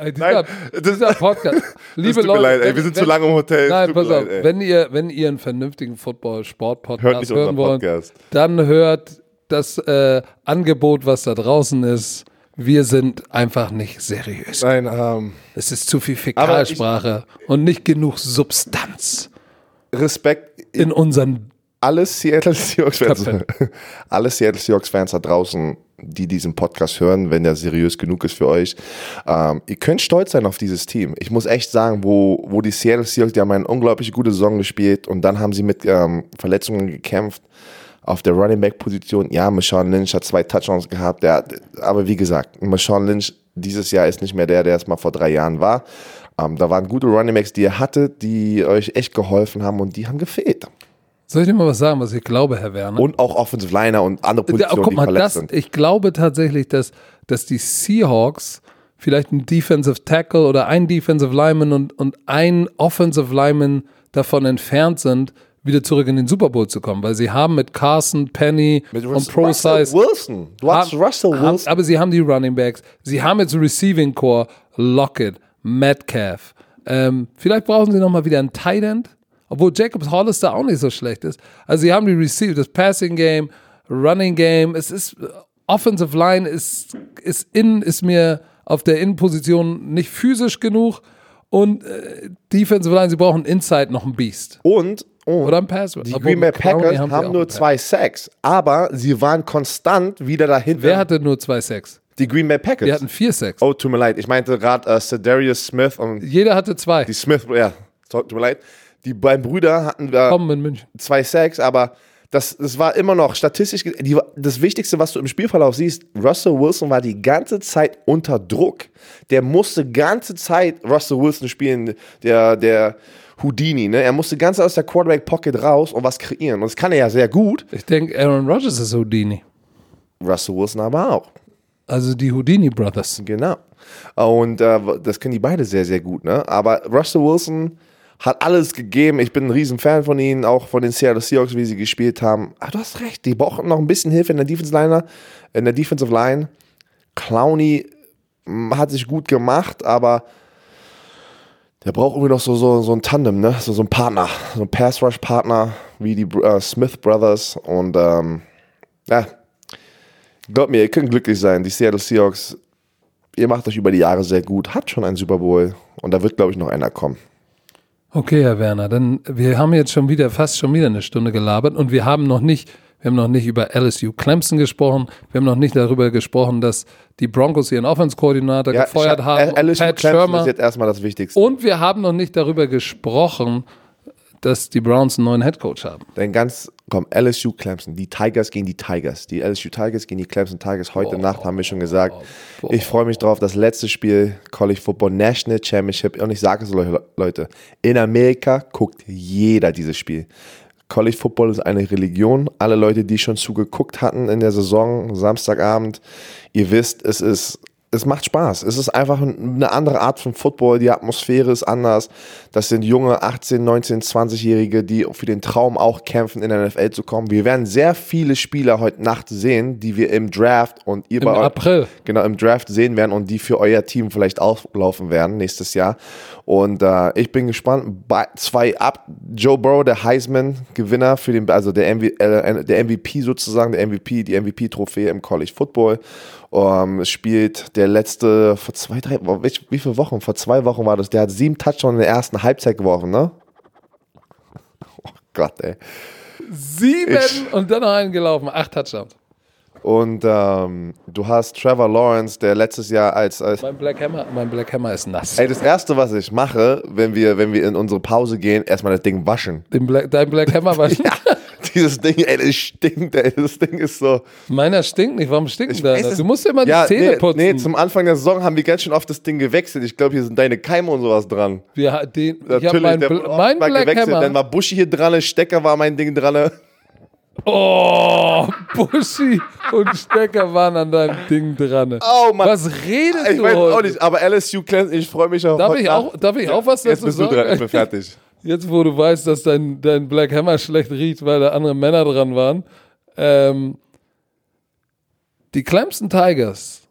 Ey, dieser, Nein, dieser Podcast. Liebe Leute, mir leid, ey, wir sind wenn, zu lange im Hotel. Nein, pass auf. leid, wenn, ihr, wenn ihr einen vernünftigen Football-Sport-Podcast hören wollt, Podcast. dann hört das äh, Angebot, was da draußen ist. Wir sind einfach nicht seriös. Nein, ähm, Es ist zu viel Aber ich- Fäkalsprache und nicht genug Substanz Respekt in unseren. Alle Seattle Seahawks Fans, Köpfe. alle Seattle Seahawks Fans da draußen, die diesen Podcast hören, wenn der seriös genug ist für euch, ähm, ihr könnt stolz sein auf dieses Team. Ich muss echt sagen, wo, wo die Seattle Seahawks, die haben eine unglaublich gute Saison gespielt und dann haben sie mit ähm, Verletzungen gekämpft. Auf der Running Back Position, ja, Marshawn Lynch hat zwei Touchdowns gehabt, der, aber wie gesagt, Marshawn Lynch dieses Jahr ist nicht mehr der, der es mal vor drei Jahren war. Ähm, da waren gute Running Backs, die ihr hattet, die euch echt geholfen haben und die haben gefehlt. Soll ich dir mal was sagen, was ich glaube, Herr Werner? Und auch Offensive Liner und andere Ja, Positionen, guck die mal, verletzt das, sind. ich glaube tatsächlich, dass, dass die Seahawks vielleicht ein Defensive Tackle oder ein Defensive Lineman und, und ein Offensive Lineman davon entfernt sind, wieder zurück in den Super Bowl zu kommen, weil sie haben mit Carson, Penny Mit und Russell Pro Size Wilson. Du hast haben- Russell haben, Wilson. aber sie haben die Running Backs, sie haben jetzt Receiving Core, Lockett, Metcalf. Ähm, vielleicht brauchen sie nochmal wieder einen Tight End, obwohl Jacobs Hollister auch nicht so schlecht ist. Also sie haben die Receive, das Passing Game, Running Game, es ist Offensive Line ist, ist in, ist mir auf der Innenposition nicht physisch genug und äh, Defensive Line, sie brauchen Inside noch ein Beast. Und, und Oder ein Pass. die Green Bay Packers haben, nur zwei Sacks, aber sie waren konstant wieder dahinter. Wer hatte nur zwei Sacks? Die Green Bay Packers. Die hatten vier Sacks. oh, tut mir leid. Ich meinte gerade äh, Cedarius Smith und Jeder hatte zwei. die Smith, ja, tut mir leid. Die beiden Brüder hatten München. zwei Sacks, aber das, das war immer noch statistisch, die, das Wichtigste, was du im Spielverlauf siehst, Russell Wilson war die ganze Zeit unter Druck. Der musste ganze Zeit Russell Wilson spielen, der, der Houdini, ne? Er musste ganz aus der Quarterback-Pocket raus und was kreieren. Und das kann er ja sehr gut. Ich denke, Aaron Rodgers ist Houdini. Russell Wilson aber auch. Also die Houdini Brothers. Genau. Und äh, das können die beide sehr, sehr gut. Ne? Aber Russell Wilson hat alles gegeben. Ich bin ein Riesenfan von ihnen, auch von den Seattle Seahawks, wie sie gespielt haben. Aber du hast recht, die brauchen noch ein bisschen Hilfe in der Defensive Line. In der Defensive Line. Clowney mm, hat sich gut gemacht, aber der braucht irgendwie noch so, so, so ein Tandem, ne? so, so ein Partner, so ein Pass-Rush-Partner wie die äh, Smith Brothers. Und ähm, ja, Glaubt mir, ihr könnt glücklich sein. Die Seattle Seahawks, ihr macht euch über die Jahre sehr gut, habt schon einen Super Bowl und da wird, glaube ich, noch einer kommen. Okay, Herr Werner, dann wir haben jetzt schon wieder fast schon wieder eine Stunde gelabert und wir haben noch nicht, wir haben noch nicht über LSU Clemson gesprochen, wir haben noch nicht darüber gesprochen, dass die Broncos ihren Offense-Koordinator gefeuert Scha- haben, LSU Pat Clemson Schirmer. ist jetzt erstmal das Wichtigste. Und wir haben noch nicht darüber gesprochen, dass die Browns einen neuen Headcoach haben. Denn ganz, komm, LSU Clemson, die Tigers gegen die Tigers. Die LSU Tigers gegen die Clemson Tigers. Heute Nacht haben wir schon gesagt. Ich freue mich drauf. Das letzte Spiel, College Football National Championship. Und ich sage es euch, Leute, in Amerika guckt jeder dieses Spiel. College Football ist eine Religion. Alle Leute, die schon zugeguckt hatten in der Saison, Samstagabend, ihr wisst, es ist, es macht Spaß. Es ist einfach eine andere Art von Football. Die Atmosphäre ist anders. Das sind junge 18, 19, 20-Jährige, die für den Traum auch kämpfen, in der NFL zu kommen. Wir werden sehr viele Spieler heute Nacht sehen, die wir im Draft und ihr Im bei April. genau im Draft sehen werden und die für euer Team vielleicht auflaufen werden nächstes Jahr. Und äh, ich bin gespannt. Bei zwei ab Joe Burrow, der Heisman-Gewinner für den, also der, MV, äh, der MVP sozusagen, der MVP, die MVP-Trophäe im College Football. Ähm, spielt der letzte vor zwei, drei, wie, wie viele Wochen? Vor zwei Wochen war das. Der hat sieben Touchdowns in der ersten Halbzeit geworfen, ne? Oh Gott, ey. Sieben Ich- und dann noch einen gelaufen, acht Touchdowns. Und ähm, du hast Trevor Lawrence, der letztes Jahr als, als Mein Black Hammer, mein Black Hammer ist nass. Ey, das erste, was ich mache, wenn wir, wenn wir in unsere Pause gehen, erstmal das Ding waschen. Den Black, dein Black Hammer war Dieses Ding, ey, das stinkt, ey. Das Ding ist so. Meiner stinkt nicht. Warum stinkt es- Du musst ja mal die Ja, Zähne nee, putzen. nee, zum Anfang der Saison haben wir ganz schön oft das Ding gewechselt. Ich glaube, hier sind deine Keime und sowas dran. Wir, den, ich hab Natürlich, mein, der Bl mein Black gewechselt. Dann Hammer. war Buschi hier dran, Stecker war mein Ding dran. Oh, Buschi und Stecker waren an deinem Ding dran. Oh, Mann. Was redest Ich du weiß heute? auch nicht, aber LSU Clemson, ich freue mich auf Darf heute ich, auch, darf ich auch was Jetzt dazu bist du sagen? dran, ich bin fertig. Jetzt, wo du weißt, dass dein, dein Black Hammer schlecht riecht, weil da andere Männer dran waren. Ähm, die Clemson Tigers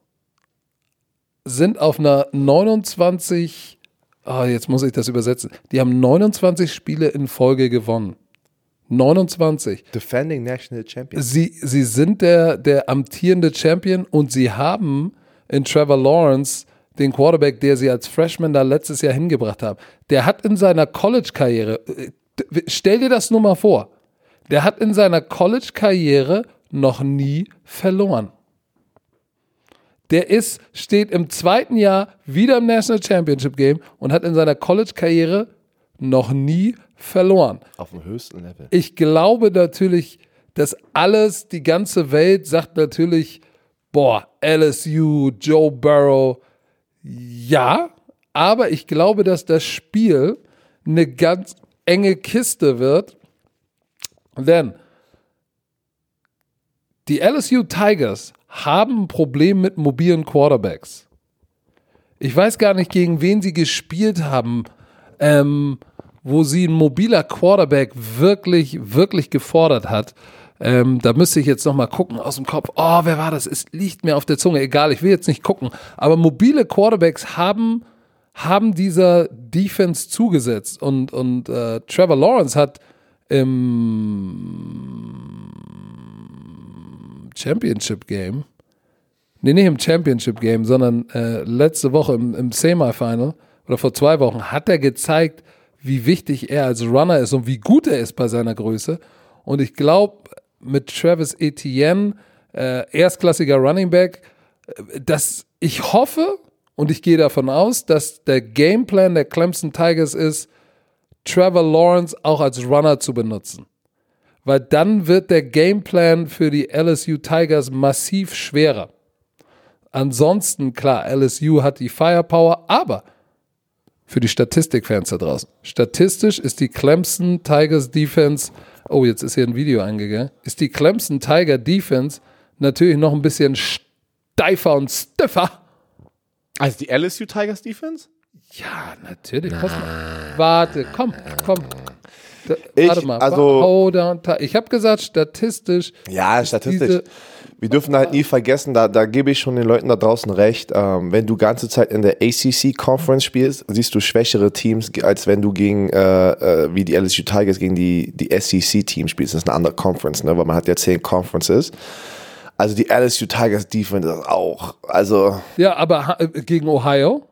sind auf einer 29, ah, jetzt muss ich das übersetzen. Die haben 29 Spiele in Folge gewonnen. 29. Defending National Champion. Sie, sie sind der, der amtierende Champion und sie haben in Trevor Lawrence den Quarterback, der sie als Freshman da letztes Jahr hingebracht haben. Der hat in seiner College-Karriere, äh, stell dir das nur mal vor, der hat in seiner College-Karriere noch nie verloren. Der ist, steht im zweiten Jahr wieder im National Championship Game und hat in seiner College-Karriere noch nie verloren. Auf dem höchsten Level. Ich glaube natürlich, dass alles, die ganze Welt sagt natürlich, boah, LSU, Joe Burrow, ja, aber ich glaube, dass das Spiel eine ganz enge Kiste wird, denn die LSU Tigers haben ein Problem mit mobilen Quarterbacks. Ich weiß gar nicht, gegen wen sie gespielt haben, ähm, wo sie ein mobiler Quarterback wirklich, wirklich gefordert hat. Ähm, da müsste ich jetzt nochmal gucken aus dem Kopf. Oh, wer war das? Es liegt mir auf der Zunge. Egal, ich will jetzt nicht gucken. Aber mobile Quarterbacks haben, haben dieser Defense zugesetzt. Und, und äh, Trevor Lawrence hat im Championship Game, nee, nicht im Championship Game, sondern äh, letzte Woche im, im Semifinal oder vor zwei Wochen hat er gezeigt, wie wichtig er als Runner ist und wie gut er ist bei seiner Größe. Und ich glaube, mit Travis Etienne, äh, erstklassiger Running Back, dass ich hoffe und ich gehe davon aus, dass der Gameplan der Clemson Tigers ist, Trevor Lawrence auch als Runner zu benutzen. Weil dann wird der Gameplan für die LSU Tigers massiv schwerer. Ansonsten, klar, LSU hat die Firepower, aber für die Statistikfans da draußen. Statistisch ist die Clemson Tigers Defense, oh, jetzt ist hier ein Video eingegangen, ist die Clemson Tiger Defense natürlich noch ein bisschen steifer und stiffer. Also die LSU Tigers Defense? Ja, natürlich. Pass mal. Warte, komm, komm. Da, Ich- warte mal. also- ich habe gesagt, statistisch. Ja, ist statistisch. Wir dürfen halt nie vergessen, da, da gebe ich schon den Leuten da draußen recht, ähm, wenn du ganze Zeit in der ACC Conference spielst, siehst du schwächere Teams, als wenn du gegen, äh, äh, wie die LSU Tigers, gegen die, die SEC Teams spielst. Das ist eine andere Conference, ne? weil man hat ja zehn Conferences. Also die LSU Tigers Defense auch, also, Ja, aber äh, gegen Ohio?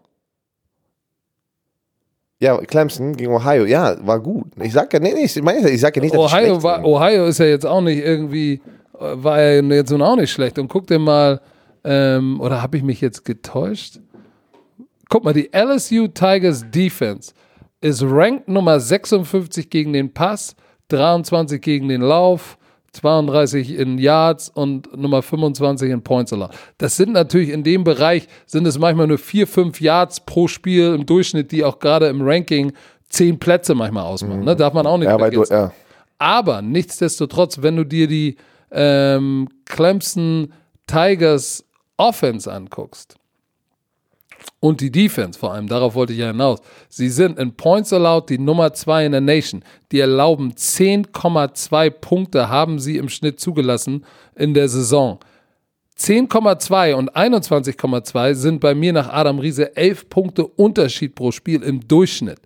Ja, Clemson gegen Ohio, ja, war gut. Ich sag ja, nee, nee, ich meine, ich sag ja nicht, dass Ohio, schlecht war. Ohio ist ja jetzt auch nicht irgendwie, war ja jetzt nun auch nicht schlecht. Und guck dir mal, ähm, oder habe ich mich jetzt getäuscht? Guck mal, die LSU Tigers Defense ist ranked Nummer 56 gegen den Pass, 23 gegen den Lauf, 32 in Yards und Nummer 25 in Points allowed. Das sind natürlich in dem Bereich, sind es manchmal nur 4, 5 Yards pro Spiel im Durchschnitt, die auch gerade im Ranking 10 Plätze manchmal ausmachen. Ne? Darf man auch nicht ja, weil du, vergessen. ja. Aber nichtsdestotrotz, wenn du dir die ähm, Clemson Tigers Offense anguckst und die Defense vor allem, darauf wollte ich ja hinaus, sie sind in Points Allowed die Nummer 2 in der Nation. Die erlauben 10,2 Punkte, haben sie im Schnitt zugelassen in der Saison. 10,2 und 21,2 sind bei mir nach Adam Riese 11 Punkte Unterschied pro Spiel im Durchschnitt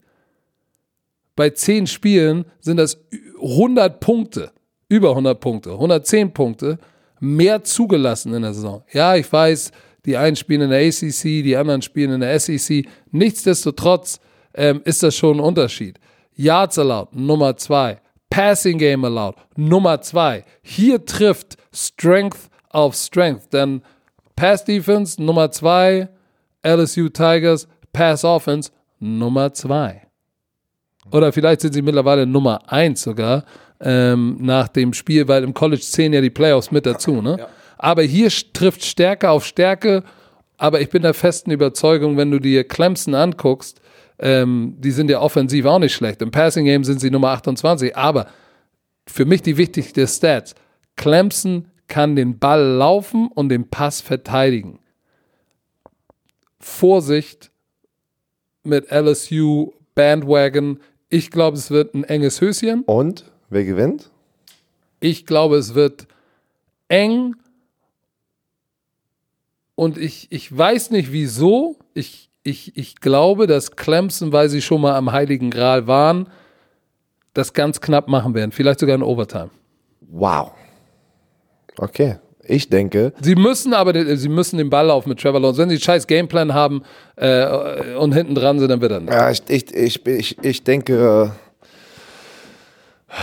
bei 10 Spielen sind das 100 Punkte, über 100 Punkte, 110 Punkte mehr zugelassen in der Saison. Ja, ich weiß, die einen spielen in der ACC, die anderen spielen in der SEC. Nichtsdestotrotz ähm, ist das schon ein Unterschied. Yards allowed, Nummer 2. Passing Game allowed, Nummer 2. Hier trifft Strength auf Strength, denn Pass Defense, Nummer 2. LSU Tigers, Pass Offense, Nummer 2. Oder vielleicht sind sie mittlerweile Nummer eins sogar ähm, nach dem Spiel, weil im College zählen ja die Playoffs mit dazu. Ne? Aber hier trifft Stärke auf Stärke. Aber ich bin der festen Überzeugung, wenn du dir Clemson anguckst, ähm, die sind ja offensiv auch nicht schlecht. Im Passing Game sind sie Nummer 28. Aber für mich die wichtigste Stats. Clemson kann den Ball laufen und den Pass verteidigen. Vorsicht mit LSU Bandwagon. Ich glaube, es wird ein enges Höschen. Und, wer gewinnt? Ich glaube, es wird eng. Und ich, ich weiß nicht wieso. Ich, ich, ich glaube, dass Clemson, weil sie schon mal am Heiligen Gral waren, das ganz knapp machen werden. Vielleicht sogar in Overtime. Wow. Okay. Ich denke, Sie müssen aber den, sie müssen den Ball laufen mit Trevor Lawrence. Wenn sie einen scheiß Gameplan haben äh, und hinten dran sind, dann wird er nicht. Ja, ich, ich, ich, ich, ich denke, äh,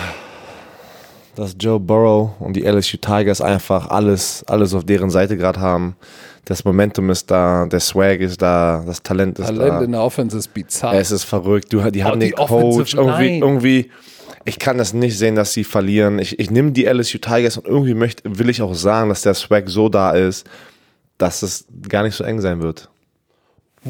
dass Joe Burrow und die LSU Tigers einfach alles, alles auf deren Seite gerade haben. Das Momentum ist da, der Swag ist da, das Talent ist Talent da. in der Offense ist bizarr. Es ist verrückt. Du, die haben Oh, die den Coach Offensive irgendwie, irgendwie. Ich kann das nicht sehen, dass sie verlieren. Ich, ich nehme die LSU Tigers und irgendwie möchte, will ich auch sagen, dass der Swag so da ist, dass es gar nicht so eng sein wird.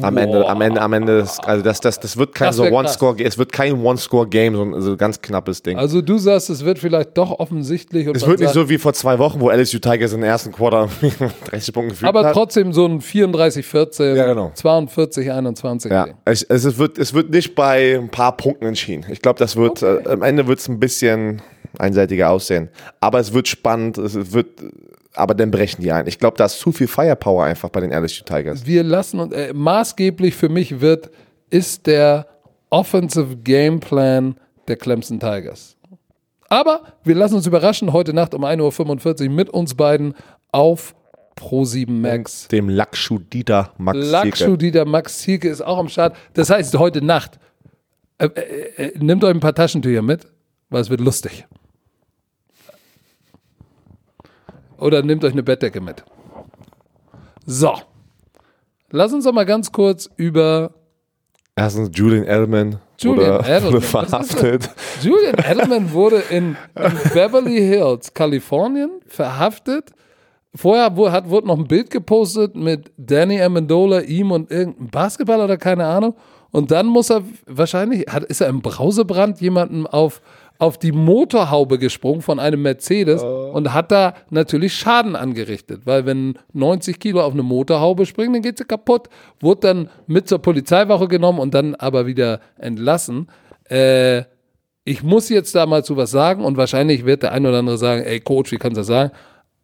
Am Ende, am Ende, am Ende, also das, das, das wird kein Das so One-Score, es wird kein One-Score-Game, so ein so ganz knappes Ding. Also du sagst, es wird vielleicht doch offensichtlich. Und es wird nicht so wie vor zwei Wochen, wo LSU Tigers im ersten Quarter 30 Punkte geführt Aber hat. trotzdem so ein 34-14, Ja, genau. 42-21. Ja, es, es, wird, es wird nicht bei ein paar Punkten entschieden. Ich glaube, das wird, äh, am Ende wird es ein bisschen einseitiger aussehen. Aber es wird spannend, es wird, aber dann brechen die ein. Ich glaube, da ist zu viel Firepower einfach bei den LSU Tigers. Wir lassen uns, äh, maßgeblich für mich wird, ist der Offensive Gameplan der Clemson Tigers. Aber wir lassen uns überraschen, heute Nacht um 1.45 Uhr mit uns beiden auf Pro7 Max. Dem Lackschuh Dieter Max. Dieter Max Zielke ist auch am Start. Das heißt, heute Nacht. Äh, äh, äh, nehmt euch ein paar Taschentücher mit, weil es wird lustig. Oder nehmt euch eine Bettdecke mit. So. Lass uns doch mal ganz kurz über Erstens Julian Edelman Julian wurde, Edelman. wurde verhaftet. Julian Edelman wurde in, in Beverly Hills, Kalifornien, verhaftet. Vorher hat, wurde noch ein Bild gepostet mit Danny Amendola, ihm und irgendeinem Basketballer oder keine Ahnung. Und dann muss er wahrscheinlich, hat, ist er im Brausebrand jemandem auf, auf die Motorhaube gesprungen von einem Mercedes und hat da natürlich Schaden angerichtet. Weil wenn 90 Kilo auf eine Motorhaube springen, dann geht sie kaputt. Wurde dann mit zur Polizeiwache genommen und dann aber wieder entlassen. Äh, ich muss jetzt da mal zu was sagen und wahrscheinlich wird der ein oder andere sagen, ey Coach, wie kannst du das sagen?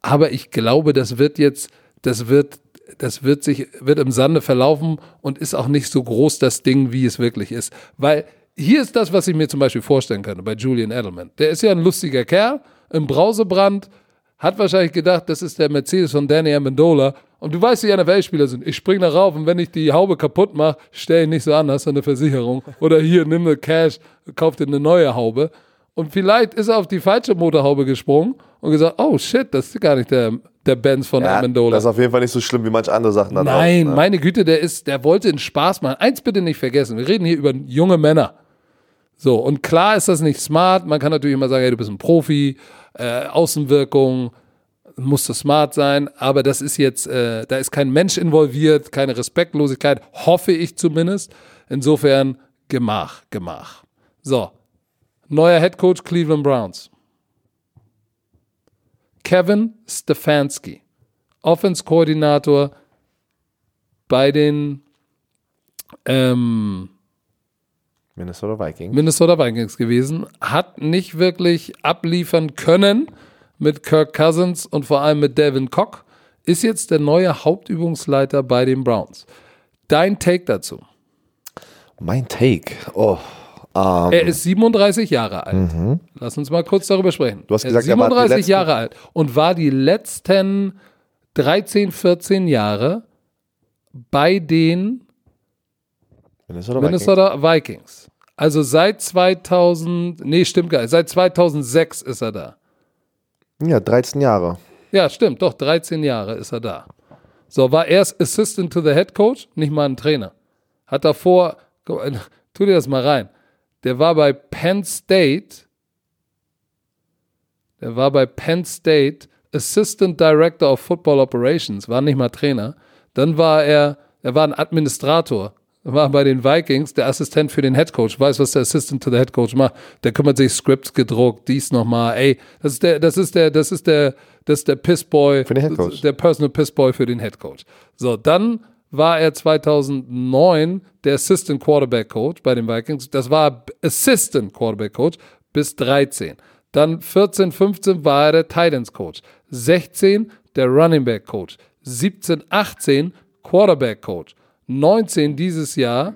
Aber ich glaube, das wird jetzt, das wird, das wird sich, wird im Sande verlaufen und ist auch nicht so groß das Ding, wie es wirklich ist. Weil hier ist das, was ich mir zum Beispiel vorstellen könnte bei Julian Edelman. Der ist ja ein lustiger Kerl, im Brausebrand, hat wahrscheinlich gedacht, das ist der Mercedes von Danny Amendola. Und du weißt, wie NFL-Spieler sind. Ich spring da rauf und wenn ich die Haube kaputt mache, stell ihn nicht so an, hast du eine Versicherung. Oder hier, nimm eine Cash, kauf dir eine neue Haube. Und vielleicht ist er auf die falsche Motorhaube gesprungen und gesagt, oh shit, das ist gar nicht der, der Benz von Ja, Amendola. das ist auf jeden Fall nicht so schlimm wie manche andere Sachen dann Nein, auch, ne? meine Güte, der ist, der wollte einen Spaß machen. Eins bitte nicht vergessen, wir reden hier über junge Männer. So, und klar ist das nicht smart. Man kann natürlich immer sagen, hey, du bist ein Profi, äh, Außenwirkung, muss das smart sein, aber das ist jetzt, äh, da ist kein Mensch involviert, keine Respektlosigkeit, hoffe ich zumindest. Insofern Gemach, Gemach. So, neuer Head Coach Cleveland Browns. Kevin Stefanski, Offense-Koordinator bei den ähm, Minnesota Vikings. Minnesota Vikings gewesen, hat nicht wirklich abliefern können mit Kirk Cousins und vor allem mit Devin Cock, ist jetzt der neue Hauptübungsleiter bei den Browns. Dein Take dazu. Mein Take. Oh. Ähm, Er ist 37 Jahre alt. Lass uns mal kurz darüber sprechen. Du hast er gesagt, er war die 37 letzten- Jahre alt und war die letzten 13, 14 Jahre bei den Minnesota, Vikings. Minnesota Vikings. Also seit 2000, nee, stimmt gar nicht, seit 2006 ist er da. Ja, 13 Jahre. Ja, stimmt, doch, 13 Jahre ist er da. So, war erst Assistant to the Head Coach, nicht mal ein Trainer. Hat davor, tu dir das mal rein. Der war bei Penn State, der war bei Penn State Assistant Director of Football Operations, war nicht mal Trainer. Dann war er, er war ein Administrator, war bei den Vikings der Assistent für den Head Coach. Weiß, was der Assistant to the Head Coach macht. Der kümmert sich Scripts gedruckt, dies nochmal. Ey, das ist der, das ist der, das ist der, das ist der Pissboy. Für den Head Coach. Der Personal Pissboy für den Head Coach. So, dann war er 2009 der Assistant Quarterback Coach bei den Vikings. Das war Assistant Quarterback Coach bis 13. Dann 14, 15 war er der Titans Coach. 16 der Running Back Coach. 17, 18 Quarterback Coach. 19 dieses Jahr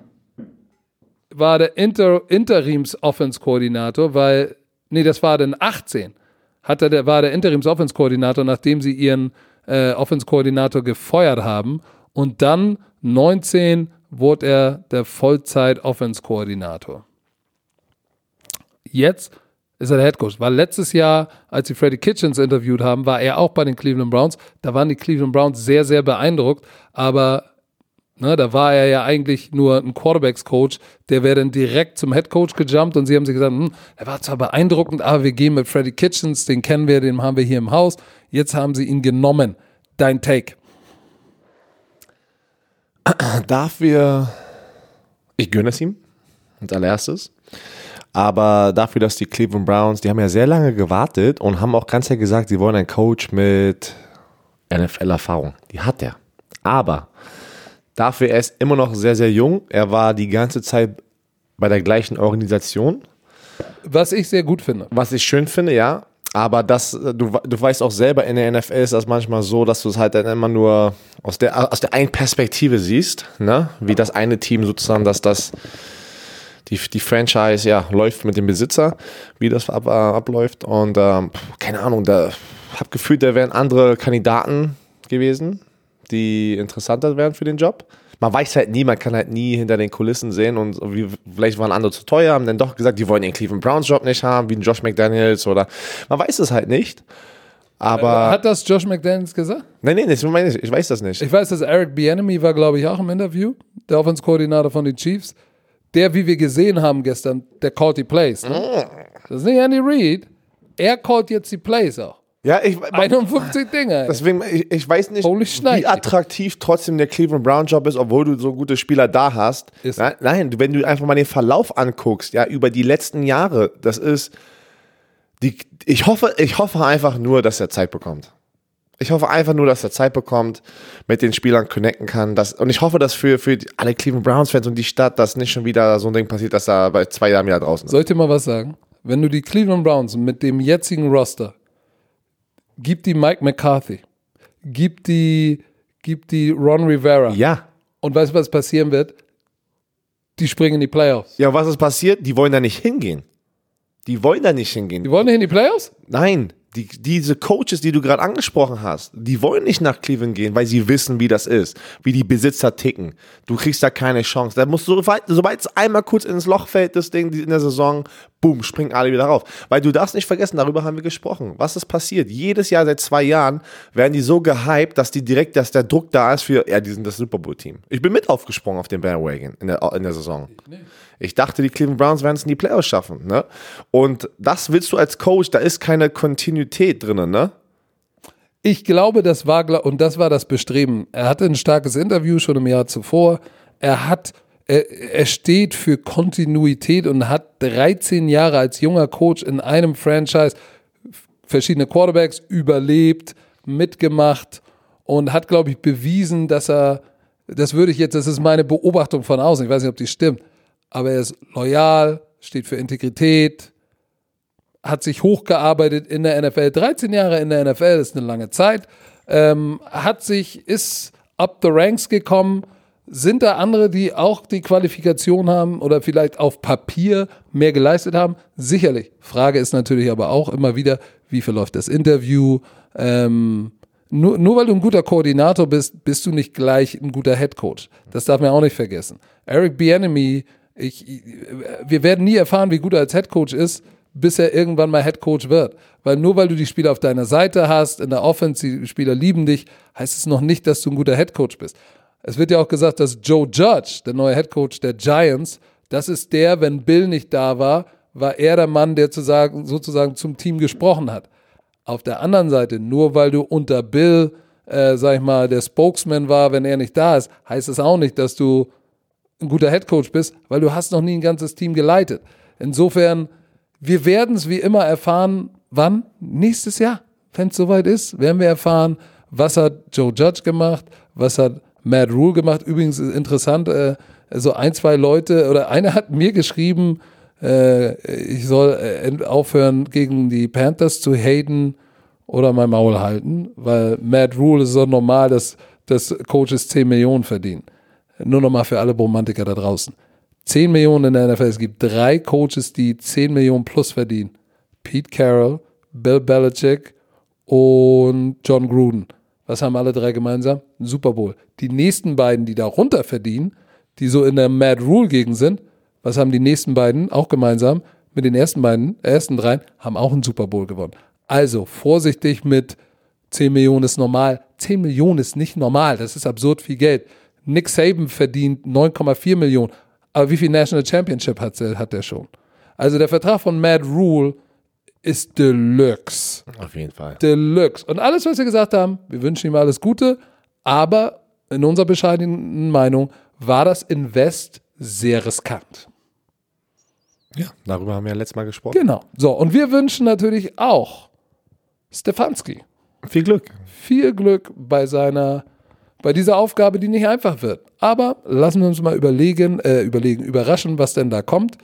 war der Inter Interims Offense Koordinator, weil nee, das war dann 18. Hat er war der Interims Offense Koordinator, nachdem sie ihren äh, Offense Koordinator gefeuert haben und dann 19 wurde er der Vollzeit Offense Koordinator. Jetzt ist er der Head Coach. War letztes Jahr, als sie Freddie Kitchens interviewt haben, war er auch bei den Cleveland Browns. Da waren die Cleveland Browns sehr, sehr beeindruckt, aber Ne, da war er ja eigentlich nur ein Quarterbacks-Coach, der wäre dann direkt zum Head-Coach gejumpt und sie haben sich gesagt, hm, er war zwar beeindruckend, aber wir gehen mit Freddie Kitchens, den kennen wir, den haben wir hier im Haus. Jetzt haben sie ihn genommen. Dein Take. Dafür, ich gönne es ihm, als allererstes. Aber dafür, dass die Cleveland Browns, die haben ja sehr lange gewartet und haben auch ganz klar gesagt, sie wollen einen Coach mit NFL-Erfahrung. Die hat er. Aber dafür, er ist immer noch sehr, sehr jung. Er war die ganze Zeit bei der gleichen Organisation. Was ich sehr gut finde. Was ich schön finde, ja. Aber das, du, du weißt auch selber, in der NFL ist das manchmal so, dass du es halt dann immer nur aus der, aus der einen Perspektive siehst, ne? Wie das eine Team sozusagen, dass das die, die Franchise ja läuft mit dem Besitzer, wie das ab, äh, abläuft. Und ähm, keine Ahnung, da hab gefühlt, da wären andere Kandidaten gewesen, die interessanter wären für den Job. Man weiß halt nie, man kann halt nie hinter den Kulissen sehen und wie, vielleicht waren andere zu teuer, haben dann doch gesagt, die wollen den Cleveland Browns Job nicht haben, wie ein Josh McDaniels oder man weiß es halt nicht. Aber. Hat das Josh McDaniels gesagt? nein, nein, meine ich, ich weiß das nicht. Ich weiß, dass Eric Bieniemy war, glaube ich, auch im Interview, der Offense-Koordinator von den Chiefs. Der, wie wir gesehen haben gestern, der callt die Plays. Ne? Das ist nicht Andy Reid. Er callt jetzt die Plays auch. Ja, ich, 51 Dinge. deswegen, ich, ich weiß nicht, wie attraktiv trotzdem der Cleveland Brown Job ist, obwohl du so gute Spieler da hast. Ist- Nein, nein, wenn du einfach mal den Verlauf anguckst, ja, über die letzten Jahre, das ist, die, ich hoffe, ich hoffe einfach nur, dass er Zeit bekommt. Ich hoffe einfach nur, dass er Zeit bekommt, mit den Spielern connecten kann. Dass, und ich hoffe, dass für, für alle Cleveland Browns Fans und die Stadt, dass nicht schon wieder so ein Ding passiert, dass er bei zwei Jahren wieder draußen ist. Soll ich dir mal was sagen? Wenn du die Cleveland Browns mit dem jetzigen Roster, gib die Mike McCarthy, gib die, gib die Ron Rivera Ja. und weißt du, was passieren wird? Die springen in die Playoffs. Ja, was ist passiert? Die wollen da nicht hingehen. Die wollen da nicht hingehen. Die wollen nicht in die Playoffs? Nein, die, diese Coaches, die du gerade angesprochen hast, die wollen nicht nach Cleveland gehen, weil sie wissen, wie das ist, wie die Besitzer ticken. Du kriegst da keine Chance. Da musst du, sobald es einmal kurz ins Loch fällt, das Ding in der Saison, boom, springen alle wieder rauf. Weil du darfst nicht vergessen, darüber haben wir gesprochen. Was ist passiert? Jedes Jahr seit zwei Jahren werden die so gehypt, dass die direkt, dass der Druck da ist für, ja, die sind das Super Bowl-Team. Ich bin mit aufgesprungen auf den Bandwagon in der, in der Saison. Ich dachte, die Cleveland Browns werden es in die Playoffs schaffen. Ne? Und das willst du als Coach, da ist keine Kontinuität drin, ne? Ich glaube, das war, und das war das Bestreben. Er hatte ein starkes Interview schon im Jahr zuvor. Er hat, er, er steht für Kontinuität und hat 13 Jahre als junger Coach in einem Franchise verschiedene Quarterbacks überlebt, mitgemacht und hat, glaube ich, bewiesen, dass er, das würde ich jetzt, das ist meine Beobachtung von außen, ich weiß nicht, ob die stimmt, aber er ist loyal, steht für Integrität, hat sich hochgearbeitet in der NFL. 13 Jahre in der NFL ist eine lange Zeit. Ähm, hat sich, ist up the ranks gekommen. Sind da andere, die auch die Qualifikation haben oder vielleicht auf Papier mehr geleistet haben? Sicherlich. Frage ist natürlich aber auch immer wieder, wie verläuft das Interview? Ähm, nur, nur weil du ein guter Koordinator bist, bist du nicht gleich ein guter Head Coach. Das darf man auch nicht vergessen. Eric Bieniemy, ich, wir werden nie erfahren, wie gut er als Head Coach ist, bis er irgendwann mal Head Coach wird. Weil nur weil du die Spieler auf deiner Seite hast, in der Offense, die Spieler lieben dich, heißt es noch nicht, dass du ein guter Head Coach bist. Es wird ja auch gesagt, dass Joe Judge, der neue Head Coach der Giants, das ist der, wenn Bill nicht da war, war er der Mann, der zu sagen, sozusagen zum Team gesprochen hat. Auf der anderen Seite, nur weil du unter Bill, äh, sag ich mal, der Spokesman war, wenn er nicht da ist, heißt es auch nicht, dass du ein guter Headcoach bist, weil du hast noch nie ein ganzes Team geleitet. Insofern, wir werden es wie immer erfahren, wann? Nächstes Jahr. Wenn es soweit ist, werden wir erfahren, was hat Joe Judge gemacht, was hat Matt Rule gemacht. Übrigens ist interessant, äh, so ein, zwei Leute, oder einer hat mir geschrieben, äh, ich soll äh, aufhören, gegen die Panthers zu haten oder mein Maul halten, weil Matt Rule ist so normal, dass, dass Coaches 10 Millionen verdienen. Nur nochmal für alle Romantiker da draußen. 10 Millionen in der NFL. Es gibt drei Coaches, die 10 Millionen plus verdienen. Pete Carroll, Bill Belichick und John Gruden. Was haben alle drei gemeinsam? Ein Super Bowl. Die nächsten beiden, die darunter verdienen, die so in der Mad Rule Gegend sind, was haben die nächsten beiden auch gemeinsam? Mit den ersten beiden, ersten dreien, haben auch einen Super Bowl gewonnen. Also vorsichtig mit 10 Millionen ist normal. 10 Millionen ist nicht normal. Das ist absurd viel Geld. Nick Saban verdient 9,4 Millionen. Aber wie viel National Championship hat er, hat er schon? Also der Vertrag von Matt Rule ist Deluxe. Auf jeden Fall. Deluxe. Und alles, was wir gesagt haben, wir wünschen ihm alles Gute, aber in unserer bescheidenen Meinung war das Invest sehr riskant. Ja, darüber haben wir ja letztes Mal gesprochen. Genau. So, und wir wünschen natürlich auch Stefanski Viel Glück. viel Glück bei seiner, bei dieser Aufgabe, die nicht einfach wird. Aber lassen wir uns mal überlegen, äh, überlegen, überraschen, was denn da kommt.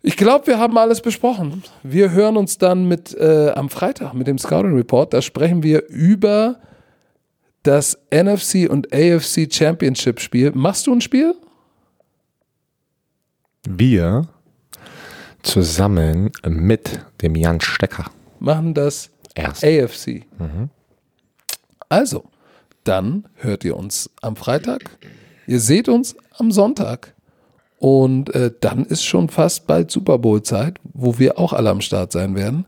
Ich glaube, wir haben alles besprochen. Wir hören uns dann mit äh, am Freitag mit dem Scouting Report. Da sprechen wir über das NFC und AFC Championship Spiel. Machst du ein Spiel? Wir zusammen mit dem Jan Stecker. Machen das Erst. AFC. Also, dann hört ihr uns am Freitag. Ihr seht uns am Sonntag. Und äh, dann ist schon fast bald Super Bowl Zeit, wo wir auch alle am Start sein werden.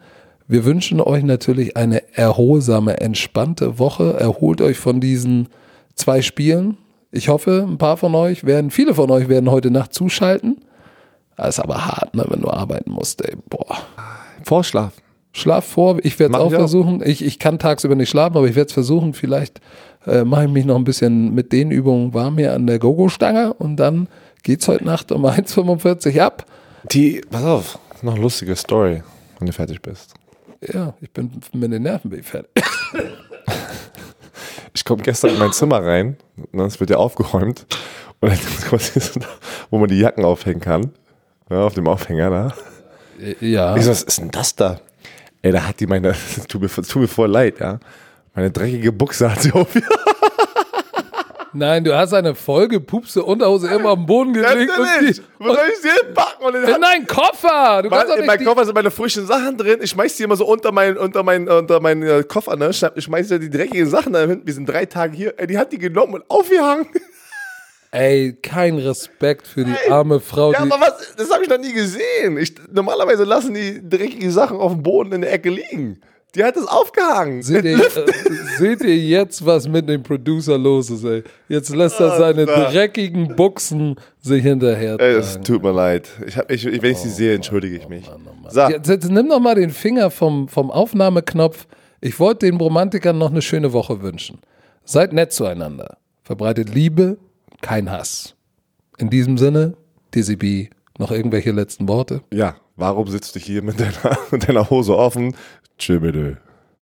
Wir wünschen euch natürlich eine erholsame, entspannte Woche. Erholt euch von diesen zwei Spielen. Ich hoffe, ein paar von euch werden, viele von euch werden heute Nacht zuschalten. Das ist aber hart, ne, wenn du arbeiten musst, ey. Boah. Vorschlaf. Schlaf vor, ich werde es auch ich auch. versuchen. Ich, ich kann tagsüber nicht schlafen, aber ich werde es versuchen. Vielleicht äh, mache ich mich noch ein bisschen mit den Übungen warm hier an der Gogo-Stange und dann geht's heute Nacht um 1,45 ab. Die, pass auf, noch eine lustige Story, wenn du fertig bist. Ja, ich bin mit den Nerven bin ich fertig. Ich komme gestern in mein Zimmer rein, ne, es wird ja aufgeräumt. Und dann quasi so, wo man die Jacken aufhängen kann. Ja, auf dem Aufhänger da. Ja. Ich so, was ist denn das da? Ey, da hat die meine, tut mir, tut mir voll leid, ja. Meine dreckige Buchse hat sie auf. Nein, du hast eine vollgepupste Unterhose immer am Boden gelegt und die, Wo soll ich sie hinpacken? Und dann in deinen Koffer. Du kannst in meinem Koffer sind meine frischen Sachen drin. Ich schmeiß die immer so unter meinen unter mein, unter meinen äh, Koffer, ne? Ich schmeiß ja die dreckigen Sachen da hinten. Wir sind drei Tage hier. Ey, die hat die genommen und aufgehangen. Ey, kein Respekt für die arme Frau. Ja, aber was? Das habe ich noch nie gesehen. Ich, normalerweise lassen die dreckigen Sachen auf dem Boden in der Ecke liegen. Die hat es aufgehangen. Seht ihr, äh, seht ihr jetzt, was mit dem Producer los ist, ey? Jetzt lässt er seine Alter. dreckigen Buchsen sich hinterher Ey, es tut mir leid. Ich hab, ich, wenn ich sie sehe, entschuldige ich mich. So, Jetzt, nimm doch mal den Finger vom, vom Aufnahmeknopf. Ich wollte den Romantikern noch eine schöne Woche wünschen. Seid nett zueinander. Verbreitet Liebe, kein Hass. In diesem Sinne, Dizzy B, noch irgendwelche letzten Worte? ja, warum sitzt du hier mit deiner, mit deiner Hose offen? Chill bitte.